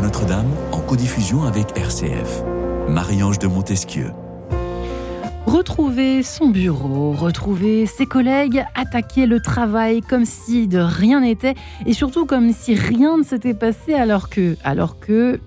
Notre-Dame en codiffusion avec RCF. Marie-Ange de Montesquieu. Retrouver son bureau, retrouver ses collègues, attaquer le travail comme si de rien n'était et surtout comme si rien ne s'était passé alors que, alors que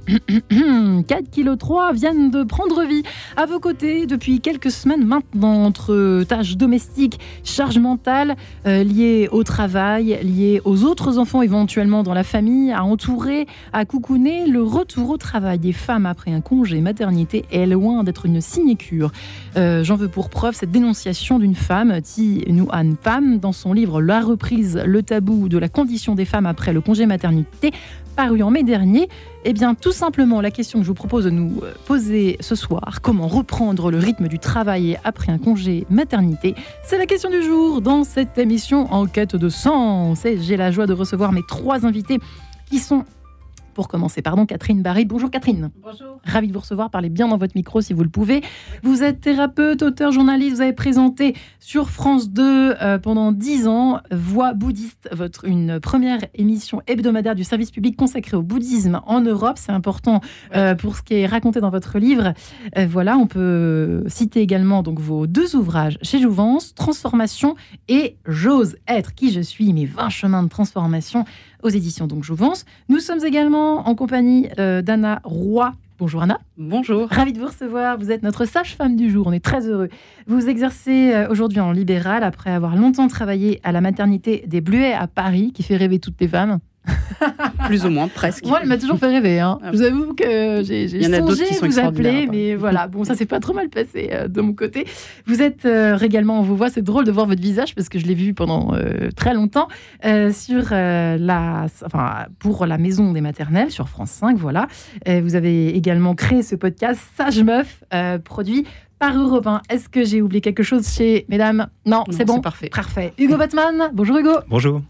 4 kg 3 viennent de prendre vie à vos côtés depuis quelques semaines maintenant entre tâches domestiques, charges mentales euh, liées au travail, liées aux autres enfants éventuellement dans la famille, à entourer, à coucouner, le retour au travail des femmes après un congé maternité est loin d'être une sinécure. Euh, J'en veux pour preuve cette dénonciation d'une femme, Thi Nguyen Pham, dans son livre La reprise, le tabou de la condition des femmes après le congé maternité, paru en mai dernier. Eh bien, tout simplement, la question que je vous propose de nous euh, poser ce soir, comment reprendre le rythme du travail après un congé maternité, c'est la question du jour dans cette émission En quête de sens. Et j'ai la joie de recevoir mes trois invités qui sont pour commencer, pardon, Catherine Barry. Bonjour Catherine. Bonjour. Ravi de vous recevoir. Parlez bien dans votre micro si vous le pouvez. Vous êtes thérapeute, auteur, journaliste. Vous avez présenté sur France 2 euh, pendant 10 ans Voix bouddhiste, votre, une première émission hebdomadaire du service public consacrée au bouddhisme en Europe. C'est important euh, pour ce qui est raconté dans votre livre. Euh, voilà, on peut citer également donc vos deux ouvrages chez Jouvence, Transformation et J'ose être qui je suis, mes 20 chemins de transformation aux éditions donc Jouvence. Nous sommes également en compagnie euh, d'Anna Roy. Bonjour Anna. Bonjour. Ravi de vous recevoir. Vous êtes notre sage-femme du jour. On est très heureux. Vous exercez euh, aujourd'hui en libéral après avoir longtemps travaillé à la maternité des Bluets à Paris, qui fait rêver toutes les femmes. Plus ou moins, presque. Moi, elle m'a toujours fait rêver. Hein. Ah. Je vous avoue que j'ai songé qui sont vous appeler, mais voilà. Bon, ça s'est pas trop mal passé euh, de mon côté. Vous êtes euh, également, on vous voit, c'est drôle de voir votre visage parce que je l'ai vu pendant euh, très longtemps euh, sur la, enfin, pour la maison des maternelles sur France 5. Voilà. Vous avez également créé ce podcast Sage Meuf, produit par Europe 1. Est-ce que j'ai oublié quelque chose chez mesdames Non, Non, c'est bon. parfait. Parfait. Hugo Batman. Bonjour Hugo. Bonjour.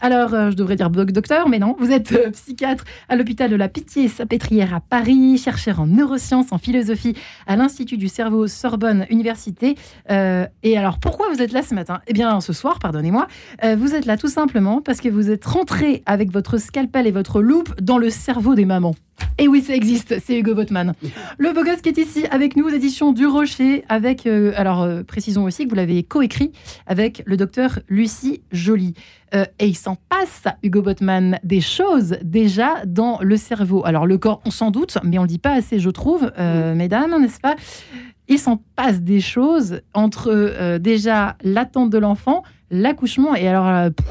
Alors, euh, je devrais dire doc- docteur, mais non. Vous êtes euh, psychiatre à l'hôpital de la Pitié-Salpêtrière à Paris, chercheur en neurosciences, en philosophie à l'Institut du cerveau Sorbonne Université. Euh, et alors, pourquoi vous êtes là ce matin? Eh bien, ce soir, pardonnez-moi, euh, vous êtes là tout simplement parce que vous êtes rentré avec votre scalpel et votre loupe dans le cerveau des mamans. Et oui, ça existe, c'est Hugo Botman. Le beau gosse qui est ici avec nous aux éditions du Rocher, avec, euh, alors euh, précisons aussi que vous l'avez coécrit avec le docteur Lucie Joly. Euh, et il s'en passe, Hugo Botman, des choses déjà dans le cerveau. Alors le corps, on s'en doute, mais on ne le dit pas assez, je trouve, mesdames, n'est-ce pas? Il s'en passe des choses entre déjà l'attente de l'enfant, l'accouchement, et alors pff,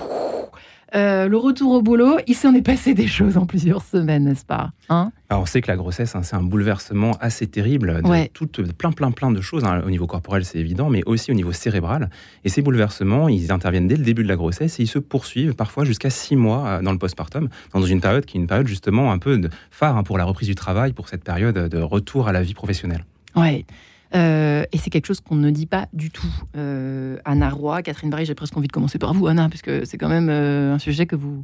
euh, le retour au boulot, il s'en est passé des choses en plusieurs semaines, n'est-ce pas Hein? Alors on sait que la grossesse, hein, c'est un bouleversement assez terrible de Ouais. toutes- plein, plein, plein de choses. hein. Au niveau corporel, c'est évident, mais aussi au niveau cérébral. Et ces bouleversements, ils interviennent dès le début de la grossesse et ils se poursuivent parfois jusqu'à six mois euh, dans le postpartum, dans une période qui est une période justement un peu de phare hein, pour la reprise du travail, pour cette période de retour à la vie professionnelle. Ouais. Euh, et c'est quelque chose qu'on ne dit pas du tout. Euh, Anna Roy, Catherine Barry, j'ai presque envie de commencer par vous, Anna, parce que c'est quand même euh, un sujet que vous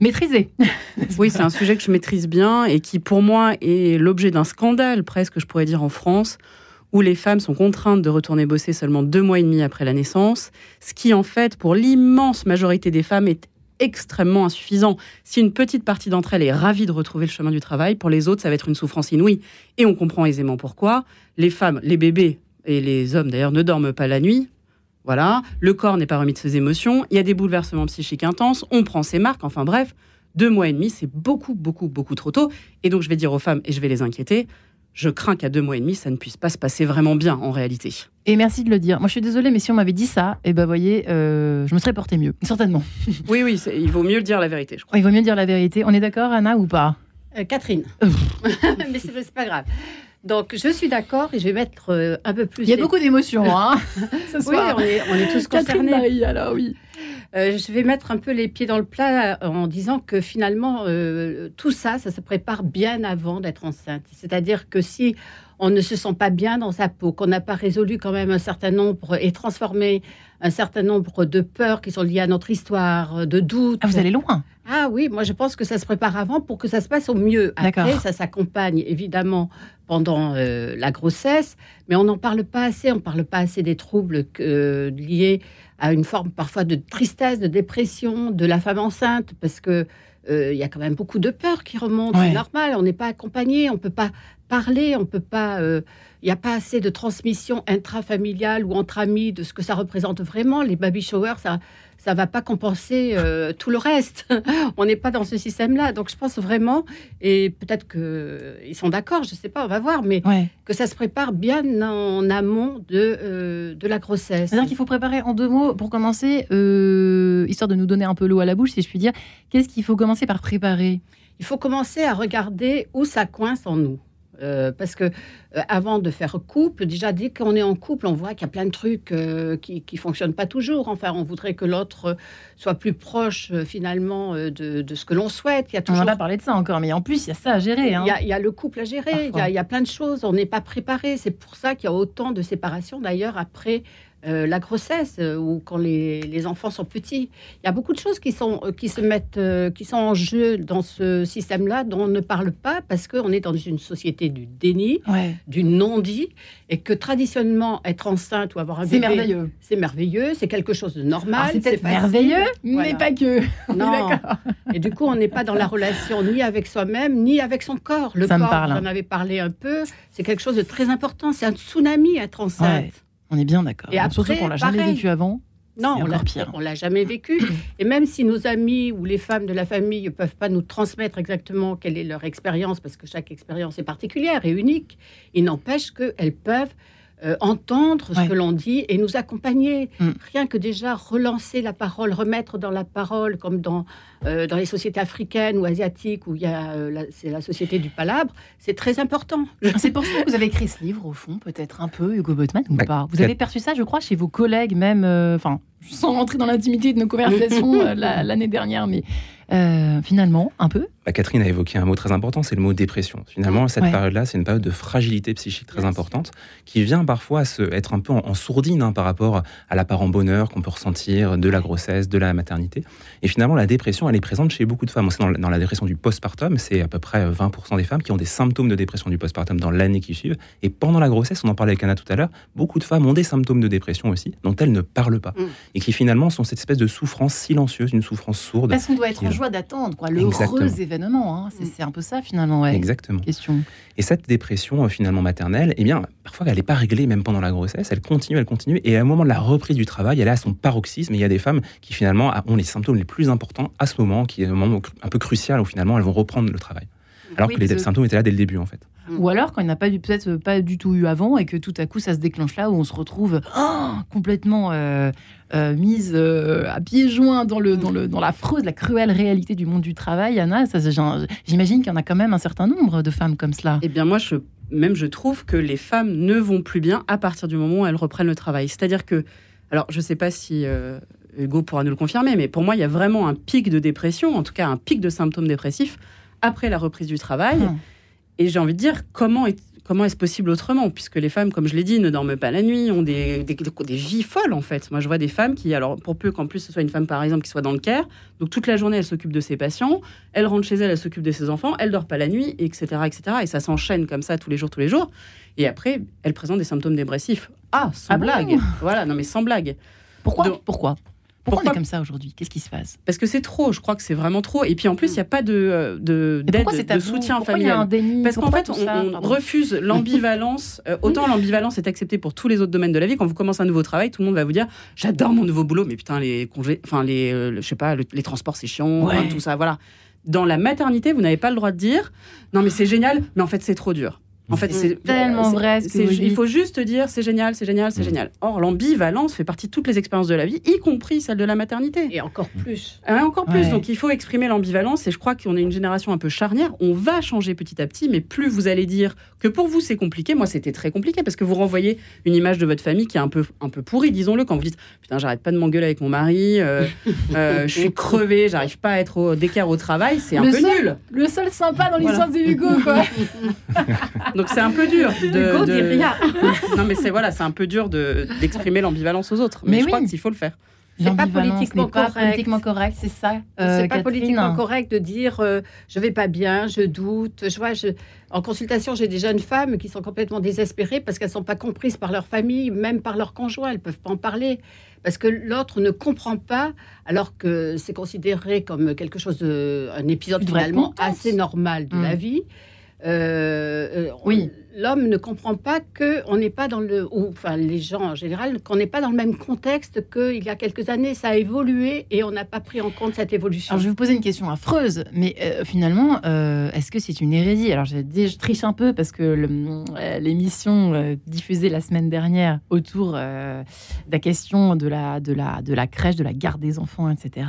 maîtrisez. Oui, c'est un sujet que je maîtrise bien et qui, pour moi, est l'objet d'un scandale, presque, je pourrais dire, en France, où les femmes sont contraintes de retourner bosser seulement deux mois et demi après la naissance, ce qui, en fait, pour l'immense majorité des femmes, est extrêmement insuffisant. Si une petite partie d'entre elles est ravie de retrouver le chemin du travail, pour les autres, ça va être une souffrance inouïe. Et on comprend aisément pourquoi. Les femmes, les bébés et les hommes, d'ailleurs, ne dorment pas la nuit. Voilà, le corps n'est pas remis de ses émotions, il y a des bouleversements psychiques intenses, on prend ses marques, enfin bref, deux mois et demi, c'est beaucoup, beaucoup, beaucoup trop tôt. Et donc je vais dire aux femmes, et je vais les inquiéter, je crains qu'à deux mois et demi, ça ne puisse pas se passer vraiment bien en réalité. Et merci de le dire. Moi, je suis désolée, mais si on m'avait dit ça, et ben, voyez, euh, je me serais porté mieux, certainement. Oui, oui, il vaut mieux le dire la vérité, je crois. Il vaut mieux dire la vérité. On est d'accord, Anna, ou pas? Euh, Catherine. Mais c'est pas grave. Donc, je suis d'accord et je vais mettre euh, un peu plus. Il y a les- beaucoup d'émotions, hein ce Oui, on est, on est tous concernés. Barry, alors oui. Euh, je vais mettre un peu les pieds dans le plat en disant que finalement, euh, tout ça, ça se prépare bien avant d'être enceinte. C'est-à-dire que si on ne se sent pas bien dans sa peau, qu'on n'a pas résolu quand même un certain nombre et transformé un certain nombre de peurs qui sont liées à notre histoire, de doutes. Ah, vous allez loin. Ah oui, moi je pense que ça se prépare avant pour que ça se passe au mieux. Après, ça s'accompagne évidemment pendant euh, la grossesse, Mais on n'en parle pas assez. On ne parle pas assez des troubles que, liés à une forme parfois de tristesse, de dépression de la femme enceinte, parce que euh, il y a quand même beaucoup de peur qui remonte. Ouais. C'est normal. On n'est pas accompagné. On peut pas parler. On peut pas. euh, Il n'y a pas assez de transmission intrafamiliale ou entre amis de ce que ça représente vraiment. Les baby showers, ça ça va pas compenser euh, tout le reste. on n'est pas dans ce système-là. Donc je pense vraiment, et peut-être que ils sont d'accord, je sais pas, on va voir, mais Ouais. que ça se prépare bien en amont de, euh, de la grossesse. C'est-à-dire qu'il faut préparer en deux mots, pour commencer, euh, histoire de nous donner un peu l'eau à la bouche, si je puis dire, qu'est-ce qu'il faut commencer par préparer? Il faut commencer à regarder où ça coince en nous. Euh, parce que euh, avant de faire couple, déjà dès qu'on est en couple, on voit qu'il y a plein de trucs euh, qui qui fonctionnent pas toujours. Enfin, on voudrait que l'autre soit plus proche finalement de, de ce que l'on souhaite. Il y a On toujours va pas parler de ça encore, mais en plus, il y a ça à gérer. hein. Il y, a, il y a le couple à gérer, il y, a, il y a plein de choses, on n'est pas préparé. C'est pour ça qu'il y a autant de séparations d'ailleurs après euh, la grossesse euh, ou quand les, les enfants sont petits. Il y a beaucoup de choses qui, sont, euh, qui se mettent, qui sont en jeu dans ce système-là dont on ne parle pas parce qu'on est dans une société du déni, Ouais. du non-dit et que traditionnellement être enceinte ou avoir un C'est bébé, merveilleux. c'est merveilleux, c'est quelque chose de normal. C'est peut-être merveilleux, mais Voilà. pas que. Non. Et du coup, on n'est pas dans la relation ni avec soi-même, ni avec son corps. Le Ça corps, parle. j'en avais parlé un peu, c'est quelque chose de très important. C'est un tsunami être enceinte. Ouais. On est bien d'accord. Et Surtout qu'on l'a jamais pareil. vécu avant. Non, on l'a, pire. on l'a jamais vécu. Et même si nos amis ou les femmes de la famille ne peuvent pas nous transmettre exactement quelle est leur expérience, parce que chaque expérience est particulière et unique, il n'empêche qu'elles peuvent euh, entendre ce Ouais. que l'on dit et nous accompagner. Mm. Rien que déjà relancer la parole, remettre dans la parole, comme dans, euh, dans les sociétés africaines ou asiatiques, où il y a, euh, la- c'est la société du palabre, c'est très important. C'est pour ça que vous avez écrit ce livre, au fond, peut-être un peu, Hugo Botman, ou Bah, pas? Vous avez perçu ça, je crois, chez vos collègues, même, euh, enfin, sans rentrer dans l'intimité de nos conversations euh, la- l'année dernière, mais euh, finalement, un peu? Bah, Catherine a évoqué un mot très important, c'est le mot dépression. Finalement, cette Ouais. période-là, c'est une période de fragilité psychique très importante qui vient parfois se, être un peu en, en sourdine hein, par rapport à l'apparent bonheur qu'on peut ressentir de la grossesse, de la maternité. Et finalement, la dépression, elle est présente chez beaucoup de femmes. On sait dans, la- dans la dépression du postpartum, c'est à peu près euh, 20% des femmes qui ont des symptômes de dépression du postpartum dans l'année qui suit. Et pendant la grossesse, on en parlait avec Anna tout à l'heure, beaucoup de femmes ont des symptômes de dépression aussi, dont elles ne parlent pas. Mm. Et qui finalement sont cette espèce de souffrance silencieuse, une souffrance sourde. Parce qu'on doit être en joie d'attendre, quoi. Le Exactement. heureux événement, hein. c'est Mm. c'est un peu ça, finalement, ouais. Exactement. Question. Et cette dépression euh, finalement maternelle, eh bien, parfois elle n'est pas réglée même pendant la grossesse, elle continue, elle continue, et à un moment de la reprise du travail, elle est à son paroxysme, et il y a des femmes qui finalement ont les symptômes les plus importants à ce moment, qui est un moment un peu crucial où finalement elles vont reprendre le travail. Alors Oui, que les symptômes étaient là dès le début en fait. Ou alors quand il n'a pas peut-être pas du tout eu avant et que tout à coup ça se déclenche là où on se retrouve oh, complètement euh, euh, mise euh, à pieds joints dans le dans le dans l'affreuse, la cruelle réalité du monde du travail. Anna, ça, j'imagine qu'il y en a quand même un certain nombre de femmes comme cela. Eh bien, moi, je, même je trouve que les femmes ne vont plus bien à partir du moment où elles reprennent le travail. C'est-à-dire que, alors, je ne sais pas si euh, Hugo pourra nous le confirmer, mais pour moi, il y a vraiment un pic de dépression, en tout cas un pic de symptômes dépressifs après la reprise du travail. Hum. Et j'ai envie de dire, comment est, comment est-ce possible autrement Puisque les femmes, comme je l'ai dit, ne dorment pas la nuit, ont des, des, des vies folles, en fait. Moi, je vois des femmes qui, alors, pour peu qu'en plus ce soit une femme, par exemple, qui soit dans le care, donc toute la journée, elle s'occupe de ses patients, elle rentre chez elle, elle s'occupe de ses enfants, elle dort pas la nuit, etc., etc. Et ça s'enchaîne comme ça tous les jours, tous les jours. Et après, elle présente des symptômes dépressifs. Ah, sans Ah bon blague Voilà, non mais sans blague. Pourquoi? Donc- Pourquoi? Pourquoi on Pourquoi est comme ça aujourd'hui? Qu'est-ce qui se passe? Parce que c'est trop, je crois que c'est vraiment trop. Et puis en plus, il n'y a pas de, euh, de, d'aide, de soutien Pourquoi il y a familial. un déni? Parce qu'en fait, on, ça on refuse l'ambivalence. Euh, autant l'ambivalence est acceptée pour tous les autres domaines de la vie. Quand vous commencez un nouveau travail, tout le monde va vous dire J'adore mon nouveau boulot, mais putain, les congés, enfin, les, euh, le- je sais pas, le- les transports, c'est chiant, Ouais. hein, tout ça, voilà. Dans la maternité, vous n'avez pas le droit de dire Non, mais c'est génial, mais en fait, c'est trop dur. En fait, C'est c'est tellement vrai ce que c'est- vous Il faut juste dire c'est génial, c'est génial, c'est Mm. génial. Or, l'ambivalence fait partie de toutes les expériences de la vie, y compris celle de la maternité. Et encore plus. Hein, encore plus. Ouais. Donc il faut exprimer l'ambivalence et je crois qu'on est une génération un peu charnière. On va changer petit à petit, mais plus vous allez dire que pour vous c'est compliqué. Moi c'était très compliqué parce que vous renvoyez une image de votre famille qui est un peu, un peu pourrie, disons-le, quand vous dites putain j'arrête pas de m'engueuler avec mon mari, euh, euh, je suis crevée, j'arrive pas à être au, d'équerre au travail, c'est un Le peu seul- nul. Le seul sympa dans Voilà. l'histoire de Hugo, quoi. Donc c'est un peu dur. De, rien. Non mais c'est voilà, c'est un peu dur de, d'exprimer l'ambivalence aux autres. Mais, Mais je oui. crois qu'il faut le faire. c'est pas politiquement n'est pas correct. politiquement correct, c'est ça. euh, c'est pas Catherine politiquement correct de dire euh, je vais pas bien, je doute. Je vois, je... en consultation, j'ai des jeunes femmes qui sont complètement désespérées parce qu'elles sont pas comprises par leur famille, même par leur conjoint. Elles peuvent pas en parler parce que l'autre ne comprend pas, alors que c'est considéré comme quelque chose de un épisode finalement assez normal de la vie. Euh, euh, Oui. L'homme ne comprend pas que on n'est pas dans le, ou enfin les gens en général, qu'on n'est pas dans le même contexte qu'il y a quelques années. Ça a évolué et on n'a pas pris en compte cette évolution. Alors, je vais vous poser une question affreuse, mais euh, finalement, euh, est-ce que c'est une hérésie? Alors, je, triche un peu parce que euh, l'émission euh, diffusée la semaine dernière autour de la question de la, de, la, de la crèche, de la garde des enfants, etc.,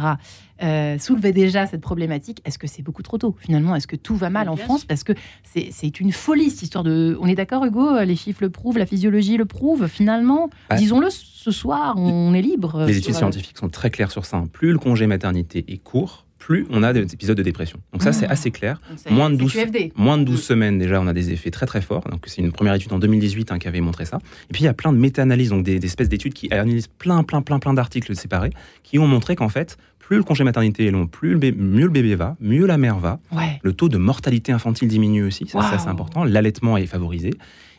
euh, soulevait déjà cette problématique. Est-ce que c'est beaucoup trop tôt? Finalement, est-ce que tout va mal en France? Parce que c'est une folie, cette histoire de... On est d'accord, Hugo Les chiffres le prouvent, la physiologie le prouve. Finalement, disons-le, ce soir, on est libre. Les études scientifiques sont très claires sur ça. hein. Plus le congé maternité est court, plus on a des épisodes de dépression. Donc ça, c'est assez clair. Moins de c'est 12 QFD. Moins de 12 semaines, déjà, on a des effets très très forts. Donc, c'est une première étude en 2018 hein, qui avait montré ça. Et puis, il y a plein de méta-analyses, donc des, des espèces d'études qui analysent plein, plein, plein, plein d'articles séparés, qui ont montré qu'en fait, plus le congé maternité est long, plus le mieux le bébé va, mieux la mère va. Ouais. Le taux de mortalité infantile diminue aussi, ça, ça, c'est important. L'allaitement est favorisé.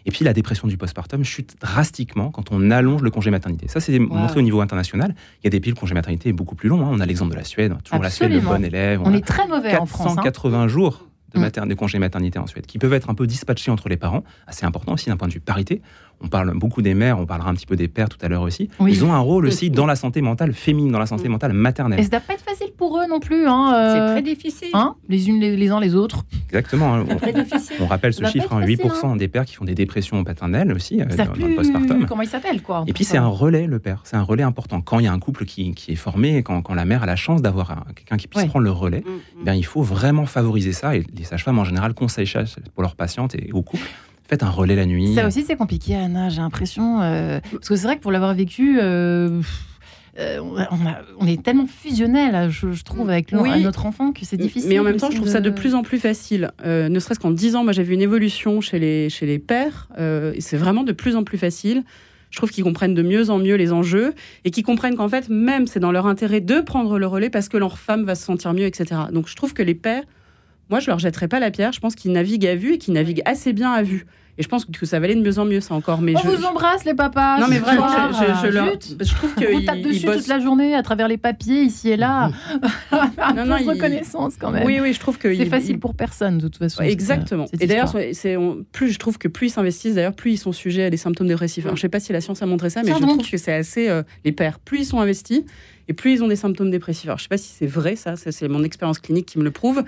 Et puis la dépression du postpartum chute drastiquement quand on allonge le congé maternité. Ça, c'est montré au niveau international. Il y a des pays où le congé maternité est beaucoup plus long. hein. On a l'exemple de la Suède, toujours la Suède, le bon élève. On est très mauvais en France. hein. 480 jours de, Mm. mater- de congé maternité en Suède, qui peuvent être un peu dispatchés entre les parents. Assez important aussi d'un point de vue parité. On parle beaucoup des mères, on parlera un petit peu des pères tout à l'heure aussi. Oui. Ils ont un rôle aussi dans la santé mentale féminine, dans la santé Mm. mentale maternelle. Et ça doit pas être facile pour eux non plus. Hein, C'est euh, très difficile. hein, les unes les, les uns les autres. Exactement. hein. très difficile. On, on rappelle ce chiffre, être hein, facile, 8% des pères qui font des dépressions paternelles aussi euh, dans, le postpartum. comment ils s'appellent quoi. Et puis c'est un relais, le père. C'est un relais important. Quand il y a un couple qui, qui est formé, quand, quand la mère a la chance d'avoir un- quelqu'un qui puisse Ouais. prendre le relais, Mm, mm. eh bien, il faut vraiment favoriser ça. Et les sages-femmes, en général, conseillent ça pour leurs patientes et aux couples. Faites un relais la nuit. Ça aussi c'est compliqué Anna, j'ai l'impression. euh, parce que c'est vrai que pour l'avoir vécu. euh, euh, on, a- est tellement fusionnel, je, je trouve, avec Oui. notre enfant que c'est difficile. Mais en même temps, je trouve ça de plus en plus facile. Euh, ne serait-ce qu'en 10 ans, moi j'ai vu une évolution chez les, chez les pères. euh, et c'est vraiment de plus en plus facile. Je trouve qu'ils comprennent de mieux en mieux les enjeux et qu'ils comprennent qu'en fait, même c'est dans leur intérêt de prendre le relais parce que leur femme va se sentir mieux, etc. Donc je trouve que les pères, moi je leur jetterai pas la pierre. Je pense qu'ils naviguent à vue et qu'ils naviguent assez bien à vue. Et je pense que ça va aller de mieux en mieux, ça encore. Mais On je, vous embrasse les papas. non mais vraiment, soir. je, je- je leur- je trouve On vous qu'ils tape dessus bossent- toute la journée à travers les papiers ici et là. Un Non, non, il- reconnaissance quand même. Oui, oui, je trouve que c'est facile pour personne de toute façon. Exactement. cette Et d'ailleurs, c'est- on- plus je trouve que plus ils s'investissent, d'ailleurs, plus ils sont sujets à des symptômes dépressifs. Alors, je sais pas si la science a montré ça, mais je donc. trouve que c'est assez euh, les pères. Plus ils sont investis, et plus ils ont des symptômes dépressifs. Alors, je sais pas si c'est vrai, ça, ça, c'est mon expérience clinique qui me le prouve.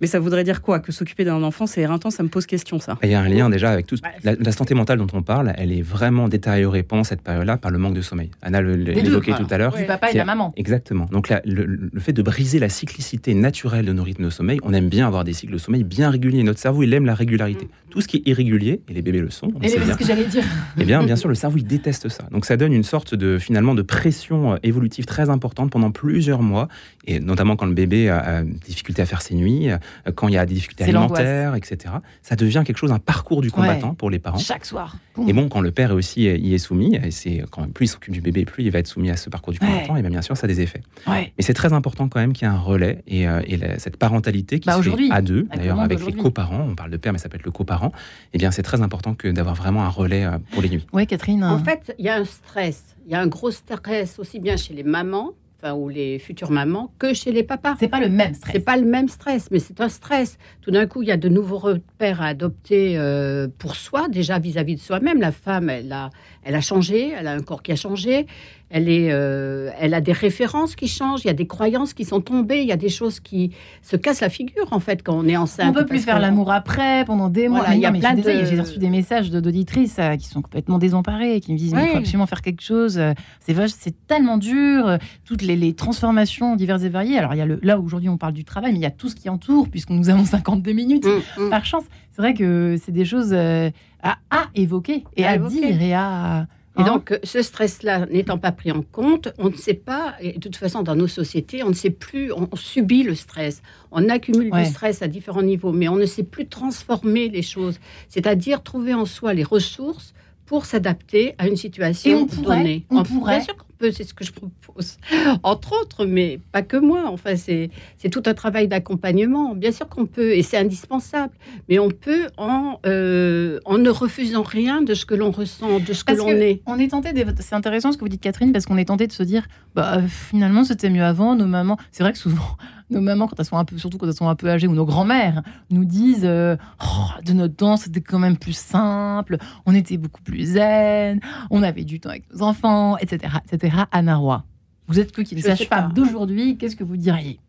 Mais ça voudrait dire quoi? Que s'occuper d'un enfant, c'est éreintant, ça me pose question, ça. Il y a un lien déjà avec tout. Ouais. La, la santé mentale dont on parle, elle est vraiment détériorée pendant cette période-là par le manque de sommeil. Anna l'évoquait tout à l'heure. du papa et de la maman. Exactement. Donc le, le fait de briser la cyclicité naturelle de nos rythmes de sommeil, on aime bien avoir des cycles de sommeil bien réguliers. Notre cerveau, il aime la régularité. Tout ce qui est irrégulier, et les bébés le sont, on Et sait c'est bien. ce que j'allais dire. Eh bien, bien sûr, le cerveau, il déteste ça. Donc, ça donne une sorte de, finalement, de pression euh, évolutive très importante pendant plusieurs mois, et notamment quand le bébé a, a des difficultés à faire ses nuits, euh, quand il y a des difficultés alimentaires, etc. Ça devient quelque chose, un parcours du combattant pour les parents. Chaque soir. Et bon, quand le père est aussi euh, y est soumis, et c'est quand plus il s'occupe du bébé, plus il va être soumis à ce parcours du Ouais. combattant, et bien, bien sûr, ça a des effets. Ouais. Mais c'est très important quand même qu'il y ait un relais et, euh, et la- cette parentalité qui Bah, se fait aujourd'hui, à deux, le d'ailleurs avec les coparents, on parle de père mais ça peut être le coparent, et bien c'est très important que d'avoir vraiment un relais euh, pour les nuits. Ouais, Catherine. En fait, il y a un stress. Il y a un gros stress aussi bien chez les mamans, enfin, ou les futures mamans, que chez les papas. c'est pas le même stress. C'est pas le même stress, mais c'est un stress. Tout d'un coup, il y a de nouveaux repères à adopter euh, pour soi, déjà vis-à-vis de soi-même. La femme, elle a, elle a changé, elle a un corps qui a changé, elle, est, euh, elle a des références qui changent, il y a des croyances qui sont tombées, il y a des choses qui se cassent la figure, en fait, quand on est enceinte. On peut plus faire l'amour après, pendant des mois. Voilà, il y a plein de- J'ai reçu des messages de- d'auditrices euh, qui sont complètement désemparées, qui me disent mais il faut absolument faire quelque chose. euh, C'est vache, c'est tellement dur. Toutes les, les transformations diverses et variées. Alors il y a le, là aujourd'hui on parle du travail, mais il y a tout ce qui entoure puisque nous avons 52 minutes. Mm, mm. Par chance, c'est vrai que c'est des choses euh, à, à évoquer et À à, évoquer. dire et à. Et hein. donc, euh, ce stress-là n'étant pas pris en compte, on ne sait pas, et de toute façon, dans nos sociétés, on ne sait plus, on, on subit le stress. On accumule Ouais. du stress à différents niveaux, mais on ne sait plus transformer les choses. C'est-à-dire trouver en soi les ressources pour s'adapter à une situation Et on pourrait, donnée. on pourrait. Bien sûr qu'on peu, c'est ce que je propose, entre autres, mais pas que moi. Enfin, c'est tout un travail d'accompagnement. Bien sûr qu'on peut, et c'est indispensable, mais on peut en, euh, en ne refusant rien de ce que l'on ressent, de ce que l'on est. On est tenté, c'est intéressant ce que vous dites, Catherine, parce qu'on est tenté de se dire, bah, finalement, c'était mieux avant, nos mamans. C'est vrai que souvent, nos mamans, quand elles sont un peu, surtout quand elles sont un peu âgées, ou nos grands-mères, nous disent euh, oh, de notre temps, c'était quand même plus simple, on était beaucoup plus zen, on avait du temps avec nos enfants, etc. etc. Anna Roy, vous êtes que qui sage-femme d'aujourd'hui, qu'est-ce que vous diriez?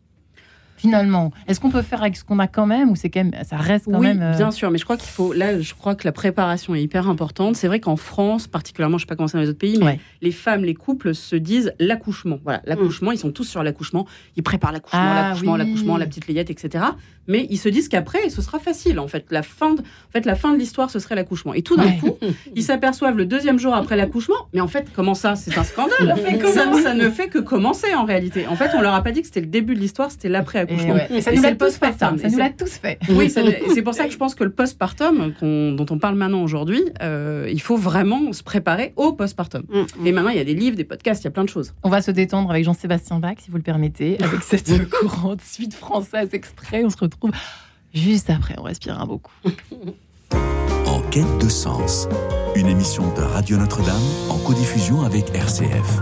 Finalement Est-ce qu'on peut faire avec ce qu'on a quand même ou c'est quand même ça reste quand oui, même euh, bien sûr, mais je crois qu'il faut là je crois que la préparation est hyper importante. C'est vrai qu'en France particulièrement, je sais pas comment c'est dans les autres pays, mais les femmes, les couples se disent l'accouchement. Voilà, l'accouchement, ils sont tous sur l'accouchement, ils préparent l'accouchement, ah l'accouchement, l'accouchement, la petite layette, etc. Mais ils se disent qu'après ce sera facile en fait. La fin de, en fait la fin de l'histoire ce serait l'accouchement. Et tout d'un coup, ils s'aperçoivent le deuxième jour après l'accouchement, mais en fait comment ça C'est un scandale? ça, ça, ne fait que commencer en réalité. En fait, on leur a pas dit que c'était le début de l'histoire, c'était l'après accouchement. Et, ça nous l'a tous fait, ça. nous l'a tous fait. Oui, c'est pour ça que je pense que le postpartum, dont on parle maintenant aujourd'hui, euh, il faut vraiment se préparer au postpartum. Mm. Et maintenant, il y a des livres, des podcasts, il y a plein de choses. On va se détendre avec Jean-Sébastien Bach, si vous le permettez, avec cette courante suite française extrait. On se retrouve juste après. On respire un beau coup. En quête de sens, une émission de Radio Notre-Dame en codiffusion avec RCF.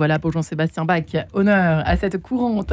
Voilà pour Jean-Sébastien Bach, honneur à cette courante.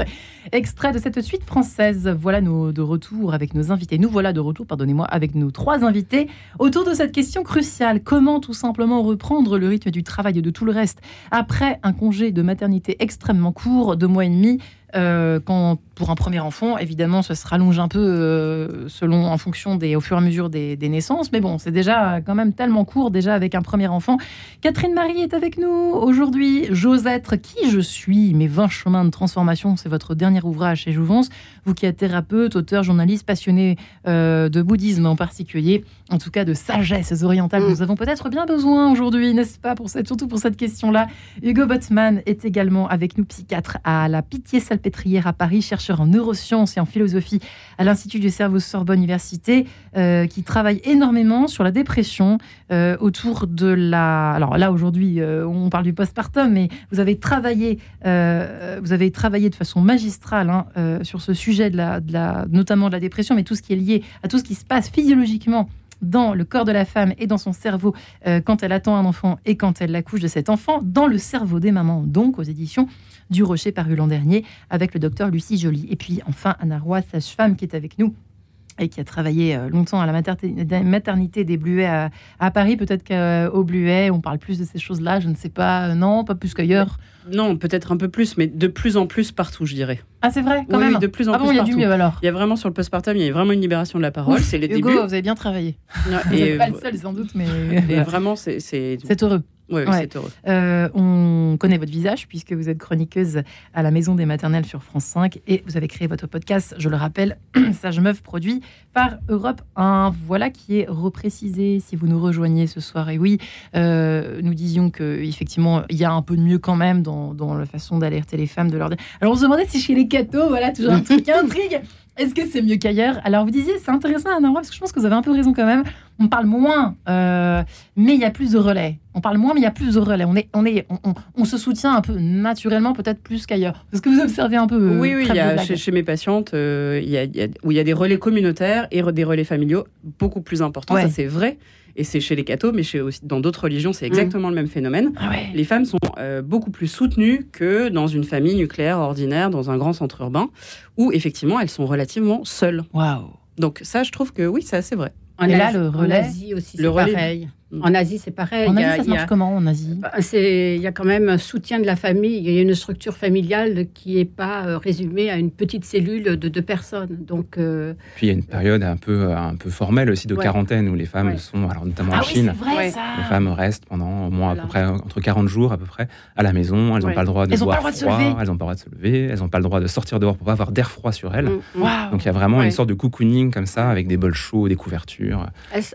Extrait de cette suite française. Voilà nous de retour avec nos invités. Nous voilà de retour, pardonnez-moi, avec nos trois invités autour de cette question cruciale. Comment tout simplement reprendre le rythme du travail et de tout le reste après un congé de maternité extrêmement court, deux mois et demi euh, quand pour un premier enfant, évidemment, ça se rallonge un peu euh, selon, en fonction des, au fur et à mesure des, naissances. Mais bon, c'est déjà quand même tellement court déjà avec un premier enfant. Catherine Marie est avec nous aujourd'hui. J'ose être qui je suis. Mes 20 chemins de transformation, c'est votre dernier ouvrage chez Jouvence. Vous qui êtes thérapeute, auteur, journaliste, passionné euh, de bouddhisme en particulier, en tout cas de sagesse orientale. Mm. Nous avons peut-être bien besoin aujourd'hui, n'est-ce pas, pour cette, surtout pour cette question-là. Hugo Botman est également avec nous, psychiatre à la Pitié Salpêtrière à Paris, chercheur en neurosciences et en philosophie à l'Institut du cerveau Sorbonne Université, euh, qui travaille énormément sur la dépression euh, autour de la. Alors là aujourd'hui, on parle du postpartum, mais vous avez travaillé, vous avez travaillé de façon magistrale hein, sur ce sujet de la, de la, notamment de la dépression, mais tout ce qui est lié à tout ce qui se passe physiologiquement dans le corps de la femme et dans son cerveau euh, quand elle attend un enfant et quand elle l'accouche de cet enfant, dans le cerveau des mamans, donc aux éditions du Rocher paru l'an dernier, avec le docteur Lucie Joly. Et puis enfin, Anna Roy, sage-femme, qui est avec nous et qui a travaillé euh, longtemps à la maternité des Bluets à, Paris. Peut-être qu'au Bluet, on parle plus de ces choses-là, je ne sais pas. Non, pas plus qu'ailleurs. Non, peut-être un peu plus, mais de plus en plus partout, je dirais. Ah, c'est vrai, quand même. de plus en ah plus. il y a du mieux alors. Il y a vraiment sur le postpartum, il y a vraiment une libération de la parole. C'est les Hugo, débuts. vous avez bien travaillé. vous n'êtes pas le seul, sans doute, mais. Et vraiment, c'est. C'est heureux. Oui, Ouais. c'est heureux. Euh, on connaît votre visage puisque vous êtes chroniqueuse à la Maison des Maternelles sur France 5 et vous avez créé votre podcast, je le rappelle, Sage Meuf, produit par Europe 1. Voilà qui est reprécisé si vous nous rejoignez ce soir. Et oui, euh, nous disions que effectivement il y a un peu de mieux quand même dans, dans la façon d'alerter les femmes de leur dire. Alors on se demandait si chez les cathos, voilà, toujours un truc qui intrigue. Est-ce que c'est mieux qu'ailleurs? Alors vous disiez, c'est intéressant Anna Roy, parce que je pense que vous avez un peu raison quand même. On parle moins, euh, mais il y a plus de relais. On parle moins, mais il y a plus de relais. On, est, on, est, on, on- on se soutient un peu naturellement, peut-être plus qu'ailleurs. Est-ce que vous observez un peu euh, Oui, oui, y a, chez, chez mes patientes, euh, il y a, il y a- où il y a des relais communautaires et des relais familiaux beaucoup plus importants. Ouais. Ça, c'est vrai. Et c'est chez les cathos, mais chez aussi, dans d'autres religions, c'est exactement le même phénomène. Ah ouais. Les femmes sont euh, beaucoup plus soutenues que dans une famille nucléaire ordinaire, dans un grand centre urbain, où effectivement elles sont relativement seules. Waouh. Donc ça, je trouve que oui, c'est assez vrai. En Et là, le relais- aussi, Le c'est relais- pareil. Mm. En Asie, c'est pareil. En a- Asie, ça se a- marche comment en Asie? Bah, c'est- Il y a quand même un soutien de la famille, il y a une structure familiale qui n'est pas euh, résumée à une petite cellule de deux personnes. Donc, euh, Puis il y a une période un peu, un peu formelle aussi de Ouais. quarantaine où les femmes Ouais. sont, alors notamment Ah en oui, Chine, vrai Ouais. ça. les femmes restent pendant au moins Voilà. à peu près entre 40 jours à peu près à la maison. Elles n'ont Ouais. pas le droit de Elles boire droit froid, elles n'ont pas le droit de se lever, elles n'ont pas le droit de sortir dehors pour pas avoir d'air froid sur elles. mm, mm. Donc il y a vraiment Ouais. une sorte de cocooning comme ça avec des bols chauds, des couvertures.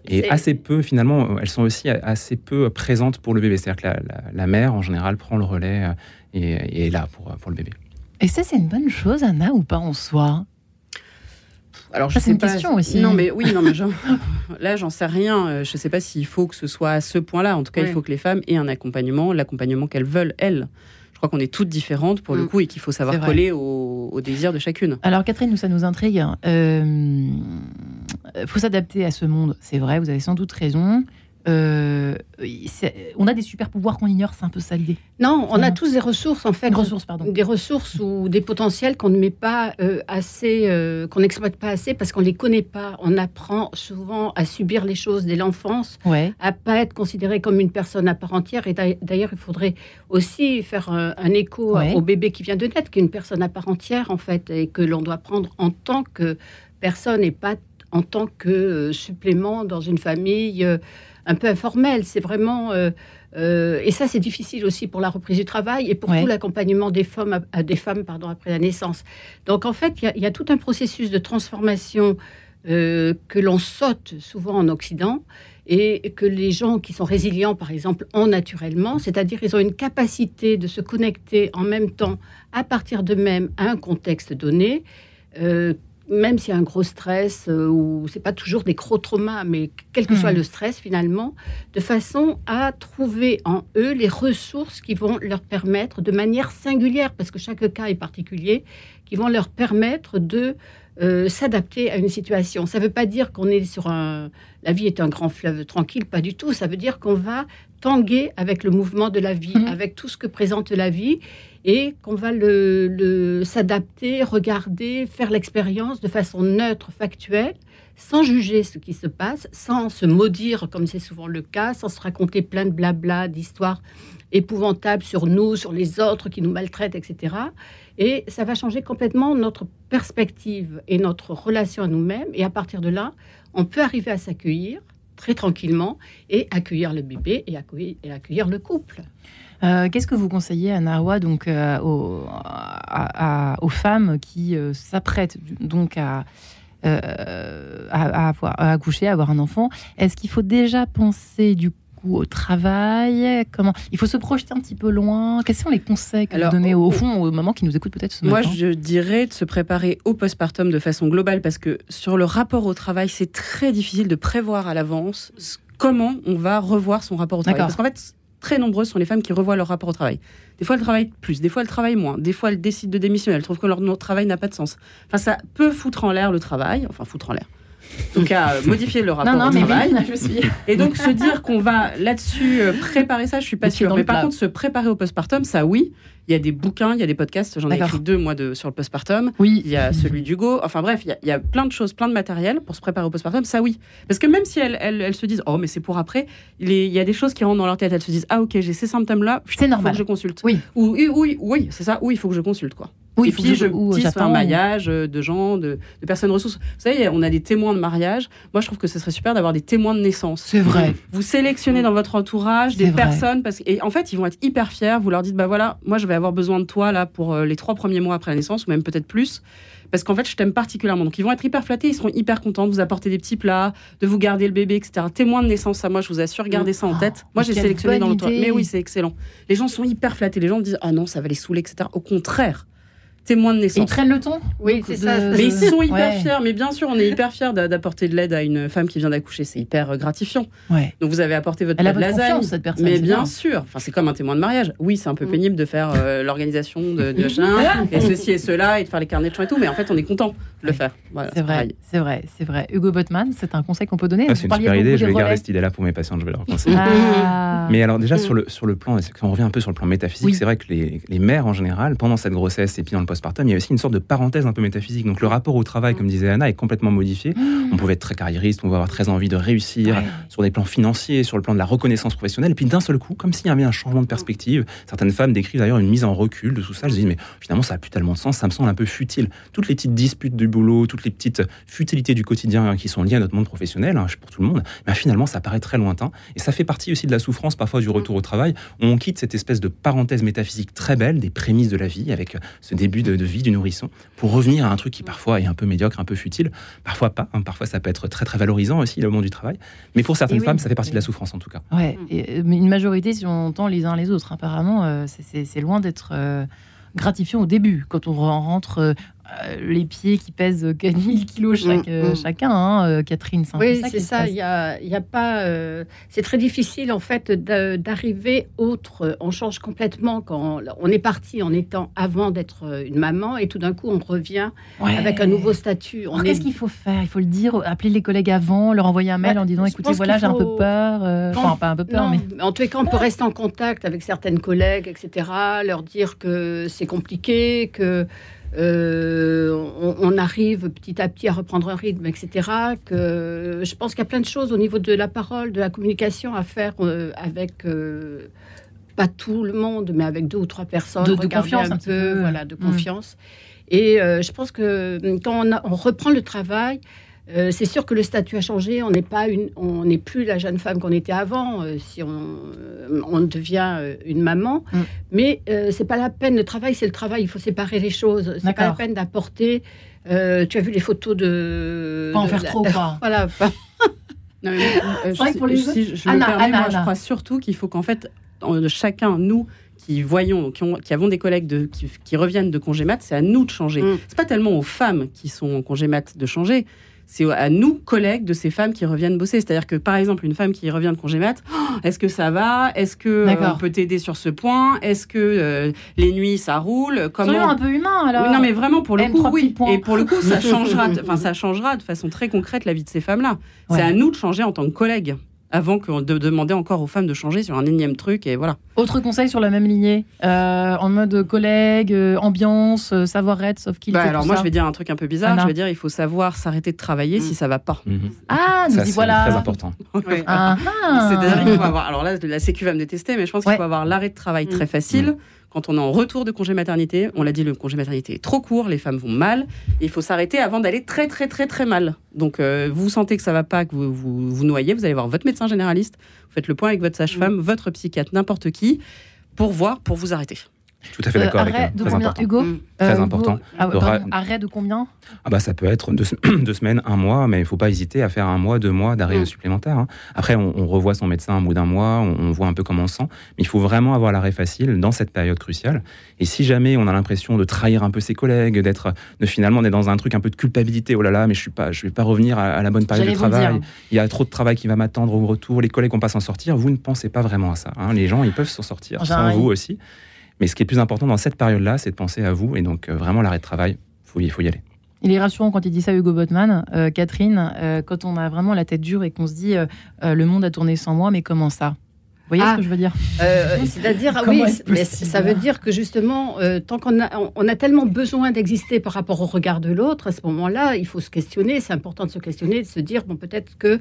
Et assez peu, finalement, elles sont aussi assez peu présentes pour le bébé. C'est-à-dire que la, la- la mère, en général, prend le relais euh, et, et est là pour, pour le bébé. Et ça, c'est une bonne chose, Anna, ou pas en soi? Alors, je Ça, c'est sais une pas- question aussi. Non, mais oui, non, mais là, j'en sais rien. Euh, Je sais pas s'il faut que ce soit à ce point-là. En tout cas, Ouais. il faut que les femmes aient un accompagnement, l'accompagnement qu'elles veulent, elles. Je crois qu'on est toutes différentes pour le Mm. coup et qu'il faut savoir coller au, au désir de chacune. Alors Catherine, nous, ça nous intrigue. Euh, faut s'adapter à ce monde, c'est vrai, vous avez sans doute raison. Euh, on a des super pouvoirs qu'on ignore, c'est un peu ça l'idée. Non, on a tous des ressources, en fait. Une ressource, pardon. Des ressources ou des potentiels qu'on ne met pas euh, assez, euh, qu'on n'exploite pas assez parce qu'on ne les connaît pas. On apprend souvent à subir les choses dès l'enfance, Ouais. à pas être considéré comme une personne à part entière. Et d'ailleurs, il faudrait aussi faire un, un écho Ouais. au bébé qui vient de naître, qui est une personne à part entière, en fait, et que l'on doit prendre en tant que personne et pas en tant que supplément dans une famille un peu informelle. C'est vraiment... euh, euh, et ça, c'est difficile aussi pour la reprise du travail et pour Ouais. tout l'accompagnement des femmes, à- des femmes pardon, après la naissance. Donc, en fait, il y a- il y, a tout un processus de transformation euh, que l'on saute souvent en Occident et que les gens qui sont résilients, par exemple, ont naturellement, c'est-à-dire ils ont une capacité de se connecter en même temps à partir d'eux-mêmes à un contexte donné. euh, même s'il y a un gros stress euh, ou c'est pas toujours des gros traumas, mais quel que soit le stress finalement, de façon à trouver en eux les ressources qui vont leur permettre, de manière singulière, parce que chaque cas est particulier, qui vont leur permettre de euh, s'adapter à une situation. Ça ne veut pas dire qu'on est sur un... La vie est un grand fleuve tranquille, pas du tout. Ça veut dire qu'on va tanguer avec le mouvement de la vie, Mhm. avec tout ce que présente la vie, et qu'on va le, s'adapter, regarder, faire l'expérience de façon neutre, factuelle, sans juger ce qui se passe, sans se maudire comme c'est souvent le cas, sans se raconter plein de blabla, d'histoires épouvantables sur nous, sur les autres qui nous maltraitent, etc. Et ça va changer complètement notre perspective et notre relation à nous-mêmes. Et à partir de là, on peut arriver à s'accueillir très tranquillement et accueillir le bébé et accueillir le couple. Euh, Qu'est-ce que vous conseillez à Narwa, donc euh, aux, à- à- aux femmes qui euh, s'apprêtent donc à, à, à avoir, à accoucher, à avoir un enfant? Est-ce qu'il faut déjà penser du coup au travail? Comment? Il faut se projeter un petit peu loin? Quels sont les conseils que Alors, vous donnez au, au- fond aux mamans qui nous écoutent peut-être ce Moi, matin? je dirais de se préparer au postpartum de façon globale parce que sur le rapport au travail, c'est très difficile de prévoir à l'avance ce- comment on va revoir son rapport au travail. Parce qu'en fait, très nombreuses sont les femmes qui revoient leur rapport au travail. Des fois, elles travaillent plus, des fois, elles travaillent moins, des fois, elles décident de démissionner, elles trouvent que leur travail n'a pas de sens. Enfin, ça peut foutre en l'air le travail, enfin, foutre en l'air. En tout cas, euh, modifier le rapport Non, non, au mais travail. oui, je suis. Et donc se dire qu'on va là-dessus euh, préparer ça, je suis pas sûre. Mais par contre, se préparer au postpartum, ça oui. Il y a des bouquins, il y a des podcasts. J'en ai écrit deux moi de, sur le postpartum. Oui. Il y a celui d'Hugo. Enfin bref, il y, a, il y a plein de choses, plein de matériel pour se préparer au postpartum. Ça oui. Parce que même si elles, elles, elles se disent oh mais c'est pour après, il y a des choses qui rentrent dans leur tête. Elles se disent ah ok j'ai ces symptômes là. C'est normal. Faut que je consulte. Oui. Ou oui oui, oui c'est ça. Oui il faut que je consulte quoi. Oui, et puis je ou tisse un maillage euh, de gens, de, de personnes ressources. Vous savez, on a des témoins de mariage. Moi, je trouve que ce serait super d'avoir des témoins de naissance. C'est vrai. Vous sélectionnez dans votre entourage des vrai. personnes parce que, et en fait, ils vont être hyper fiers. Vous leur dites, bah voilà, moi, je vais avoir besoin de toi là pour euh, les trois premiers mois après la naissance ou même peut-être plus. Parce qu'en fait, je t'aime particulièrement. Donc, ils vont être hyper flattés, ils seront hyper contents de vous apporter des petits plats, de vous garder le bébé, etc. Témoin de naissance, ça, moi, je vous assure, gardez ça en tête. Moi, j'ai sélectionné dans l'entourage. Mais oui, c'est excellent. Les gens sont hyper flattés. Les gens disent, ah non, ça va les saouler, etc. Au contraire, témoin de Et ils naissance. prennent le ton Oui, c'est de- ça. Mais ils sont hyper Ouais. fiers. Mais bien sûr, on est hyper fiers d'a- d'apporter de l'aide à une femme qui vient d'accoucher. C'est hyper euh, gratifiant. Ouais. Donc vous avez apporté votre Elle a votre lasagne. confiance, cette personne. Mais bien sûr, enfin, c'est comme un témoin de mariage. Oui, c'est un peu Mm. pénible de faire euh, l'organisation de, de machin, et ceci et cela, et de faire les carnets de chant et tout, mais en fait, on est content de le Ouais. faire. Voilà, C'est vrai, c'est vrai, c'est vrai. Hugo Botman, c'est un conseil qu'on peut donner. Ah, c'est une super idée, je vais garder cette idée-là pour mes patients, je vais leur conseiller. Ah. Mais alors déjà Mm. sur le, sur le plan, on revient un peu sur le plan métaphysique, Oui. c'est vrai que les, les mères en général, pendant cette grossesse et puis dans le postpartum, il y a aussi une sorte de parenthèse un peu métaphysique. Donc le rapport au travail, comme disait Anna, est complètement modifié. On pouvait être très carriériste, on pouvait avoir très envie de réussir Ouais. sur des plans financiers, sur le plan de la reconnaissance professionnelle. Et puis d'un seul coup, comme s'il y avait un changement de perspective, certaines femmes décrivent d'ailleurs une mise en recul de tout ça. Je dis mais finalement ça a plus tellement de sens, ça me semble un peu futile. Toutes les petites disputes du boulot, toutes les petites futilités du quotidien qui sont liées à notre monde professionnel, hein, pour tout le monde, mais finalement ça paraît très lointain. Et ça fait partie aussi de la souffrance parfois du retour au travail. où On quitte cette espèce de parenthèse métaphysique très belle des prémices de la vie, avec ce début de, de vie du nourrisson, pour revenir à un truc qui parfois est un peu médiocre, un peu futile. Parfois pas. hein. Parfois ça peut être très très valorisant aussi le monde du travail. Mais pour certaines oui. femmes, ça fait partie de la souffrance en tout cas. Ouais, et, euh, mais une majorité, si on entend les uns les autres, apparemment, euh, c'est- loin d'être euh, gratifiant au début, quand on rentre les pieds qui pèsent 4000 kilos chaque, Mm, euh, mm. chacun, hein, euh, Catherine. Oui, c'est ça. Il y a, y a pas. euh, c'est très difficile en fait d'arriver autre. On change complètement quand on est parti en étant avant d'être euh, une maman et tout d'un coup on revient Ouais. avec un nouveau statut. Qu'est-ce est qu'il faut faire? Il faut le dire, appeler les collègues avant, leur envoyer un mail Bah, en disant écoutez, voilà, j'ai un peu peur. euh, Quand- Enfin, pas un peu peur, Non, mais. en les cas, on peut rester en contact avec certaines collègues, etc. Leur dire que c'est compliqué, que euh, on, on arrive petit à petit à reprendre un rythme, etc. Que je pense qu'il y a plein de choses au niveau de la parole, de la communication à faire euh, avec. euh, pas tout le monde, mais avec deux ou trois personnes, De- confiance, un un petit peu, peu. voilà, de Mm. confiance. Et je pense que quand on, a- on reprend le travail, euh, c'est sûr que le statut a changé. On n'est pas une, on n'est plus la jeune femme qu'on était avant. euh, si on, euh, on devient une maman, Mm. mais euh, c'est pas la peine. Le travail, c'est le travail. Il faut séparer les choses. C'est pas la peine d'apporter. tu as vu les photos de. Pas en de faire trop. Voilà. pas- Non, mais, vrai que pour les si, si je, je me Anna, permets, Anna, moi, Anna. je crois surtout qu'il faut qu'en fait, chacun, nous, qui voyons, qui, ont- qui avons des collègues de, qui, qui reviennent de congé mat, c'est à nous de changer. Mm. C'est pas tellement aux femmes qui sont en congé mat de changer. C'est à nous, collègues de ces femmes qui reviennent bosser. C'est-à-dire que, par exemple, une femme qui revient de congé mat, Oh, est-ce que ça va? Est-ce que euh, on peut t'aider sur ce point? Est-ce que euh, les nuits, ça roule? Soyons Comment un peu humain alors. oui, non, mais vraiment, pour le coup, oui. Et pour le coup, ça changera, enfin, ça changera de façon très concrète la vie de ces femmes-là. Ouais. C'est à nous de changer en tant que collègues, avant que de demander encore aux femmes de changer sur un énième truc. Et voilà. Autre conseil sur la même lignée, euh, en mode collègue, euh, ambiance, euh, savoir-être, sauf qu'il Bah, alors tout moi, ça. je vais dire un truc un peu bizarre. Anna. Je vais dire, il faut savoir s'arrêter de travailler Mm. si ça va pas. Mhm. Ah, nous Ça, y c'est voilà. très important. Ah, ah. C'est-à-dire qu'il faut avoir. Alors là, la Sécu va me détester, mais je pense qu'il Ouais. faut avoir l'arrêt de travail Mm. très facile. Quand on est en retour de congé maternité, on l'a dit, le congé maternité est trop court, les femmes vont mal. Il faut s'arrêter avant d'aller très, très, très, très mal. Donc, euh, vous sentez que ça va pas, que vous vous, vous noyez, vous allez voir votre médecin généraliste, vous faites le point avec votre sage-femme, votre psychiatre, n'importe qui, pour voir, pour vous arrêter. Tout à fait Euh, d'accord avec arrêt elle. de Très important. Hugo Mm. Très Euh, Hugo- important. Ah, De pardon, arrêt de combien Ah bah ça peut être deux, deux semaines, un mois, mais il faut pas hésiter à faire un mois, deux mois d'arrêt Mm. supplémentaire. hein. Après, on, on revoit son médecin au bout d'un mois, on, on voit un peu comment on se sent, mais il faut vraiment avoir l'arrêt facile dans cette période cruciale. Et si jamais on a l'impression de trahir un peu ses collègues, d'être, de finalement d'être dans un truc un peu de culpabilité, oh là là, mais je suis pas, je vais pas revenir à, à la bonne période de travail. dire. Il y a trop de travail qui va m'attendre au retour, les collègues vont pas s'en sortir. Vous ne pensez pas vraiment à ça. hein. Les gens, ils peuvent s'en sortir sans vous aussi. Mais ce qui est plus important dans cette période-là, c'est de penser à vous. Et donc, euh, vraiment, l'arrêt de travail, il faut y aller. Il est rassurant quand il dit ça, Hugo Botman. Euh, Catherine, euh, quand on a vraiment la tête dure et qu'on se dit euh, euh, le monde a tourné sans moi, mais comment ça? Vous voyez Ah. ce que je veux dire? Euh, C'est-à-dire, ah oui, mais ça veut dire que justement, euh, tant qu'on a, on a tellement besoin d'exister par rapport au regard de l'autre, à ce moment-là, il faut se questionner. C'est important de se questionner, de se dire bon, peut-être que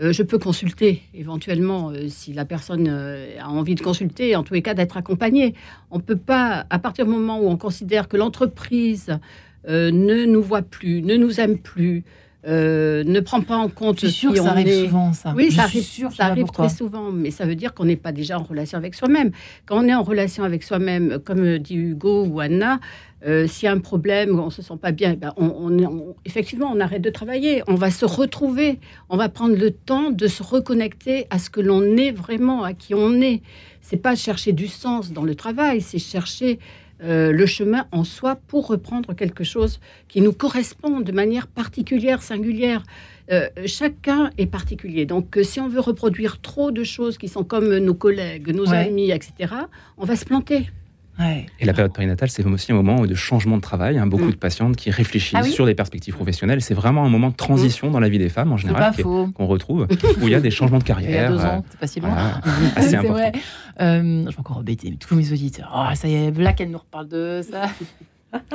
euh, je peux consulter éventuellement euh, si la personne euh, a envie de consulter, en tous les cas d'être accompagnée. On ne peut pas, à partir du moment où on considère que l'entreprise ne nous voit plus, ne nous aime plus, ne prend pas en compte. Je suis sûre que ça arrive souvent, ça. Oui, ça arrive, ça arrive très souvent, mais ça veut dire qu'on n'est pas déjà en relation avec soi-même. Quand on est en relation avec soi-même, comme dit Hugo ou Anna, euh, s'il y a un problème, on ne se sent pas bien, ben on, effectivement, on arrête de travailler. On va se retrouver. On va prendre le temps de se reconnecter à ce que l'on est vraiment, à qui on est. C'est pas chercher du sens dans le travail, c'est chercher euh, le chemin en soi pour reprendre quelque chose qui nous correspond de manière particulière, singulière. Euh, chacun est particulier. Donc, si on veut reproduire trop de choses qui sont comme nos collègues, nos amis, etc., on va se planter. Et la période périnatale, c'est aussi un moment de changement de travail. Hein. beaucoup mm. de patientes qui réfléchissent ah sur des perspectives professionnelles. C'est vraiment un moment de transition mm. dans la vie des femmes en général qu'on retrouve, où il y a des changements de carrière. Il y a deux ans, c'est pas si loin. c'est vrai. Euh, je vais encore embêter, mais tous mes auditeurs. Oh, ça y est, là qu'elle nous reparle de ça.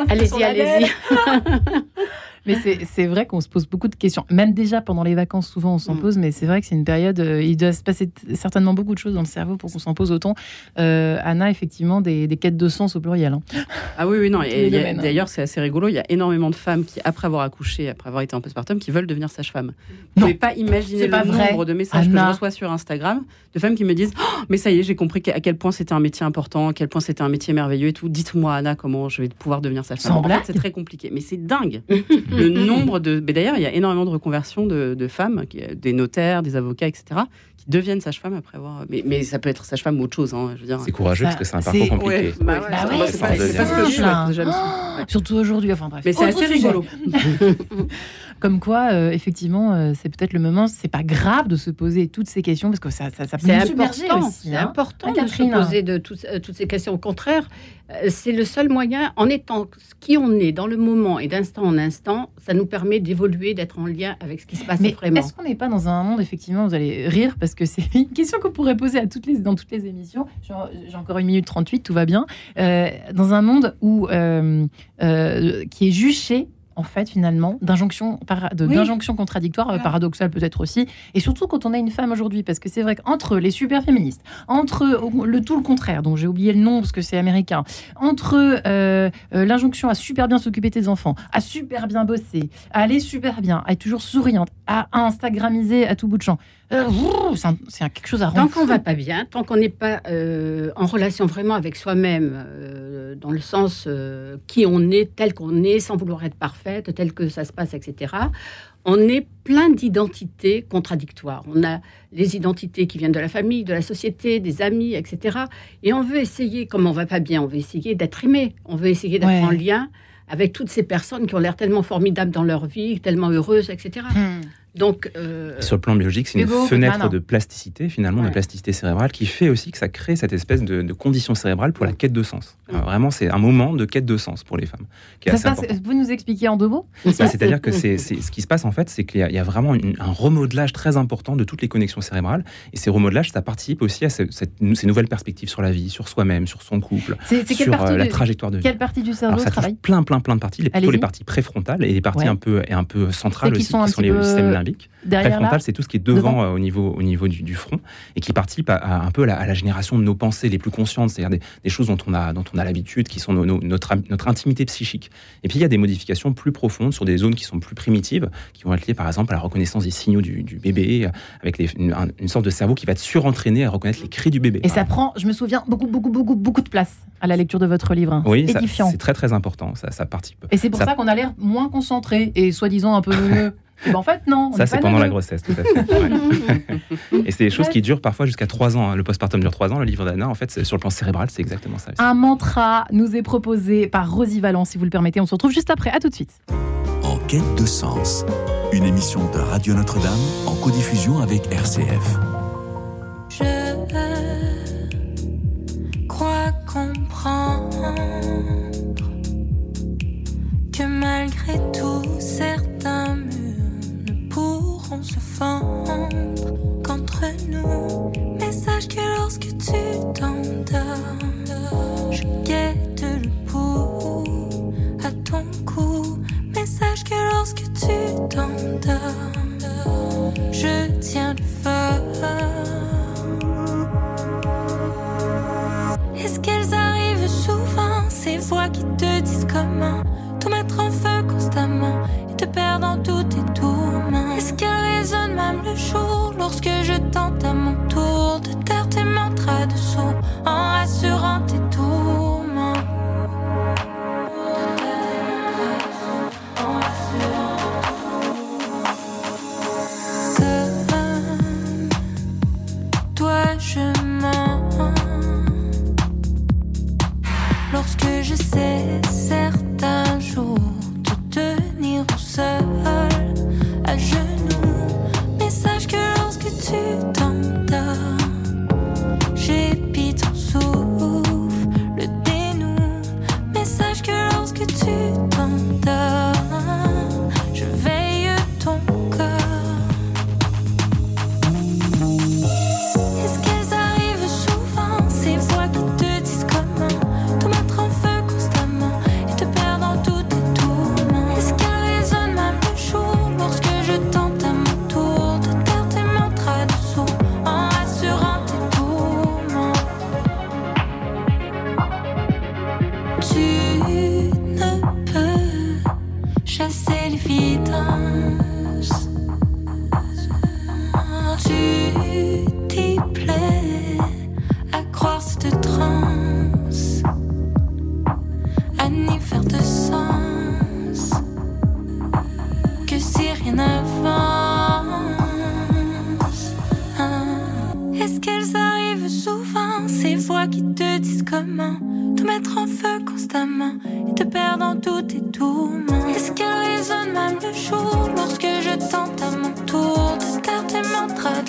allez-y, allez-y. Mais c'est vrai qu'on se pose beaucoup de questions. Même déjà pendant les vacances, souvent on s'en mm. pose, mais c'est vrai que c'est une période, euh, il doit se passer certainement beaucoup de choses dans le cerveau pour qu'on s'en pose autant. Euh, Anna, effectivement, des, quêtes de sens au pluriel. Hein. Ah oui, oui, non. Hein. D'ailleurs, c'est assez rigolo. Il y a énormément de femmes qui, après avoir accouché, après avoir été en postpartum, qui veulent devenir sage-femme. Vous ne pouvez pas imaginer le nombre de messages que je reçois sur Instagram de femmes qui me disent oh, Mais ça y est, j'ai compris à quel point c'était un métier important, à quel point c'était un métier merveilleux et tout. Dites-moi, Anna, comment je vais pouvoir devenir sage-femme. En fait, c'est très compliqué. Mais c'est dingue. le nombre de. Mais d'ailleurs, il y a énormément de reconversions de, femmes, des notaires, des avocats, etc., qui deviennent sage-femme après avoir. Mais, mais, ça peut être sage-femme ou autre chose. Hein, c'est courageux parce que c'est un parcours compliqué. Bah c'est pas, ce que je Surtout aujourd'hui. Enfin bref. Mais c'est assez rigolo. Comme quoi, euh, effectivement, euh, c'est peut-être le moment, c'est pas grave de se poser toutes ces questions parce que ça, ça, ça peut C'est important, c'est hein. important de se poser de euh, toutes ces questions. Au contraire, c'est le seul moyen, en étant qui on est dans le moment et d'instant en instant, ça nous permet d'évoluer, d'être en lien avec ce qui se passe Mais vraiment. Est-ce qu'on n'est pas dans un monde, effectivement, vous allez rire parce que c'est une question qu'on pourrait poser à toutes les, dans toutes les émissions. J'ai encore une minute 38, tout va bien. dans un monde où, qui est juché en fait, finalement, d'injonctions d'injonction contradictoires, euh, paradoxales peut-être aussi, et surtout quand on a une femme aujourd'hui, parce que c'est vrai qu'entre les super féministes, entre le tout le contraire, dont j'ai oublié le nom parce que c'est américain, entre euh, euh, l'injonction à super bien s'occuper de tes enfants, à super bien bosser, à aller super bien, à être toujours souriante, à instagramiser à tout bout de champ, c'est quelque chose à rendre. Tant qu'on va pas bien, tant qu'on n'est pas en relation vraiment avec soi-même, dans le sens qui on est, tel qu'on est, sans vouloir être parfait, telle que ça se passe, etc., on est plein d'identités contradictoires. On a les identités qui viennent de la famille, de la société, des amis, etc. Et on veut essayer, comme on va pas bien, on veut essayer d'être aimé, on veut essayer d'être en lien avec toutes ces personnes qui ont l'air tellement formidables dans leur vie, tellement heureuses, etc. Donc, euh, Sur le plan biologique, c'est une fenêtre de plasticité, finalement, de plasticité cérébrale, qui fait aussi que ça crée cette espèce de, de condition cérébrale pour la quête de sens. vraiment, c'est un moment de quête de sens pour les femmes. vous nous expliquez en deux mots? C'est-à-dire que c'est ce qui se passe, en fait, c'est qu'il y, a vraiment un remodelage très important de toutes les connexions cérébrales. Et ces remodelages, ça participe aussi à ces nouvelles perspectives sur la vie, sur soi-même, sur son couple, sur euh, la trajectoire de vie. Quelle partie du cerveau Alors, ça travaille? plein, plein, plein de parties. Plutôt les parties préfrontales et les parties un, peu, et un peu centrales aussi, qui sont les systèmes Préfrontal, c'est tout ce qui est devant, euh, au niveau, au niveau du, front et qui participe à, un peu à la, génération de nos pensées les plus conscientes, c'est-à-dire des, choses dont on a, dont on a l'habitude, qui sont notre, notre intimité psychique. Et puis il y a des modifications plus profondes sur des zones qui sont plus primitives, qui vont être liées par exemple à la reconnaissance des signaux du, bébé, avec une, sorte de cerveau qui va être surentraîné à reconnaître les cris du bébé. Et ça prend, je me souviens, beaucoup, beaucoup, beaucoup, beaucoup de place à la lecture de votre livre. Oui, c'est très très important, ça, ça participe. Et c'est pour ça, qu'on a l'air moins concentré et soi-disant un peu Ben, en fait, non. Ça, c'est pendant la grossesse, tout à fait. Et c'est des choses qui durent parfois jusqu'à 3 ans. Hein. Le postpartum dure 3 ans. Le livre d'Anna, en fait, sur le plan cérébral, c'est exactement ça. Un mantra nous est proposé par Rosie Valence, si vous le permettez. On se retrouve juste après. À tout de suite. En quête de sens, une émission de Radio Notre-Dame en codiffusion avec RCF. Je crois comprendre que malgré tout, certains pourront se fendre qu'entre nous. Mais sache que lorsque tu t'endors, je guette le pouls à ton cou. Mais sache que lorsque tu t'endors, je tiens le feu. Est-ce qu'elles arrivent souvent, ces voix qui te disent comment? Tout mettre en feu constamment et te perdre dans tout et tout est-ce qu'elle résonne même le jour lorsque je tente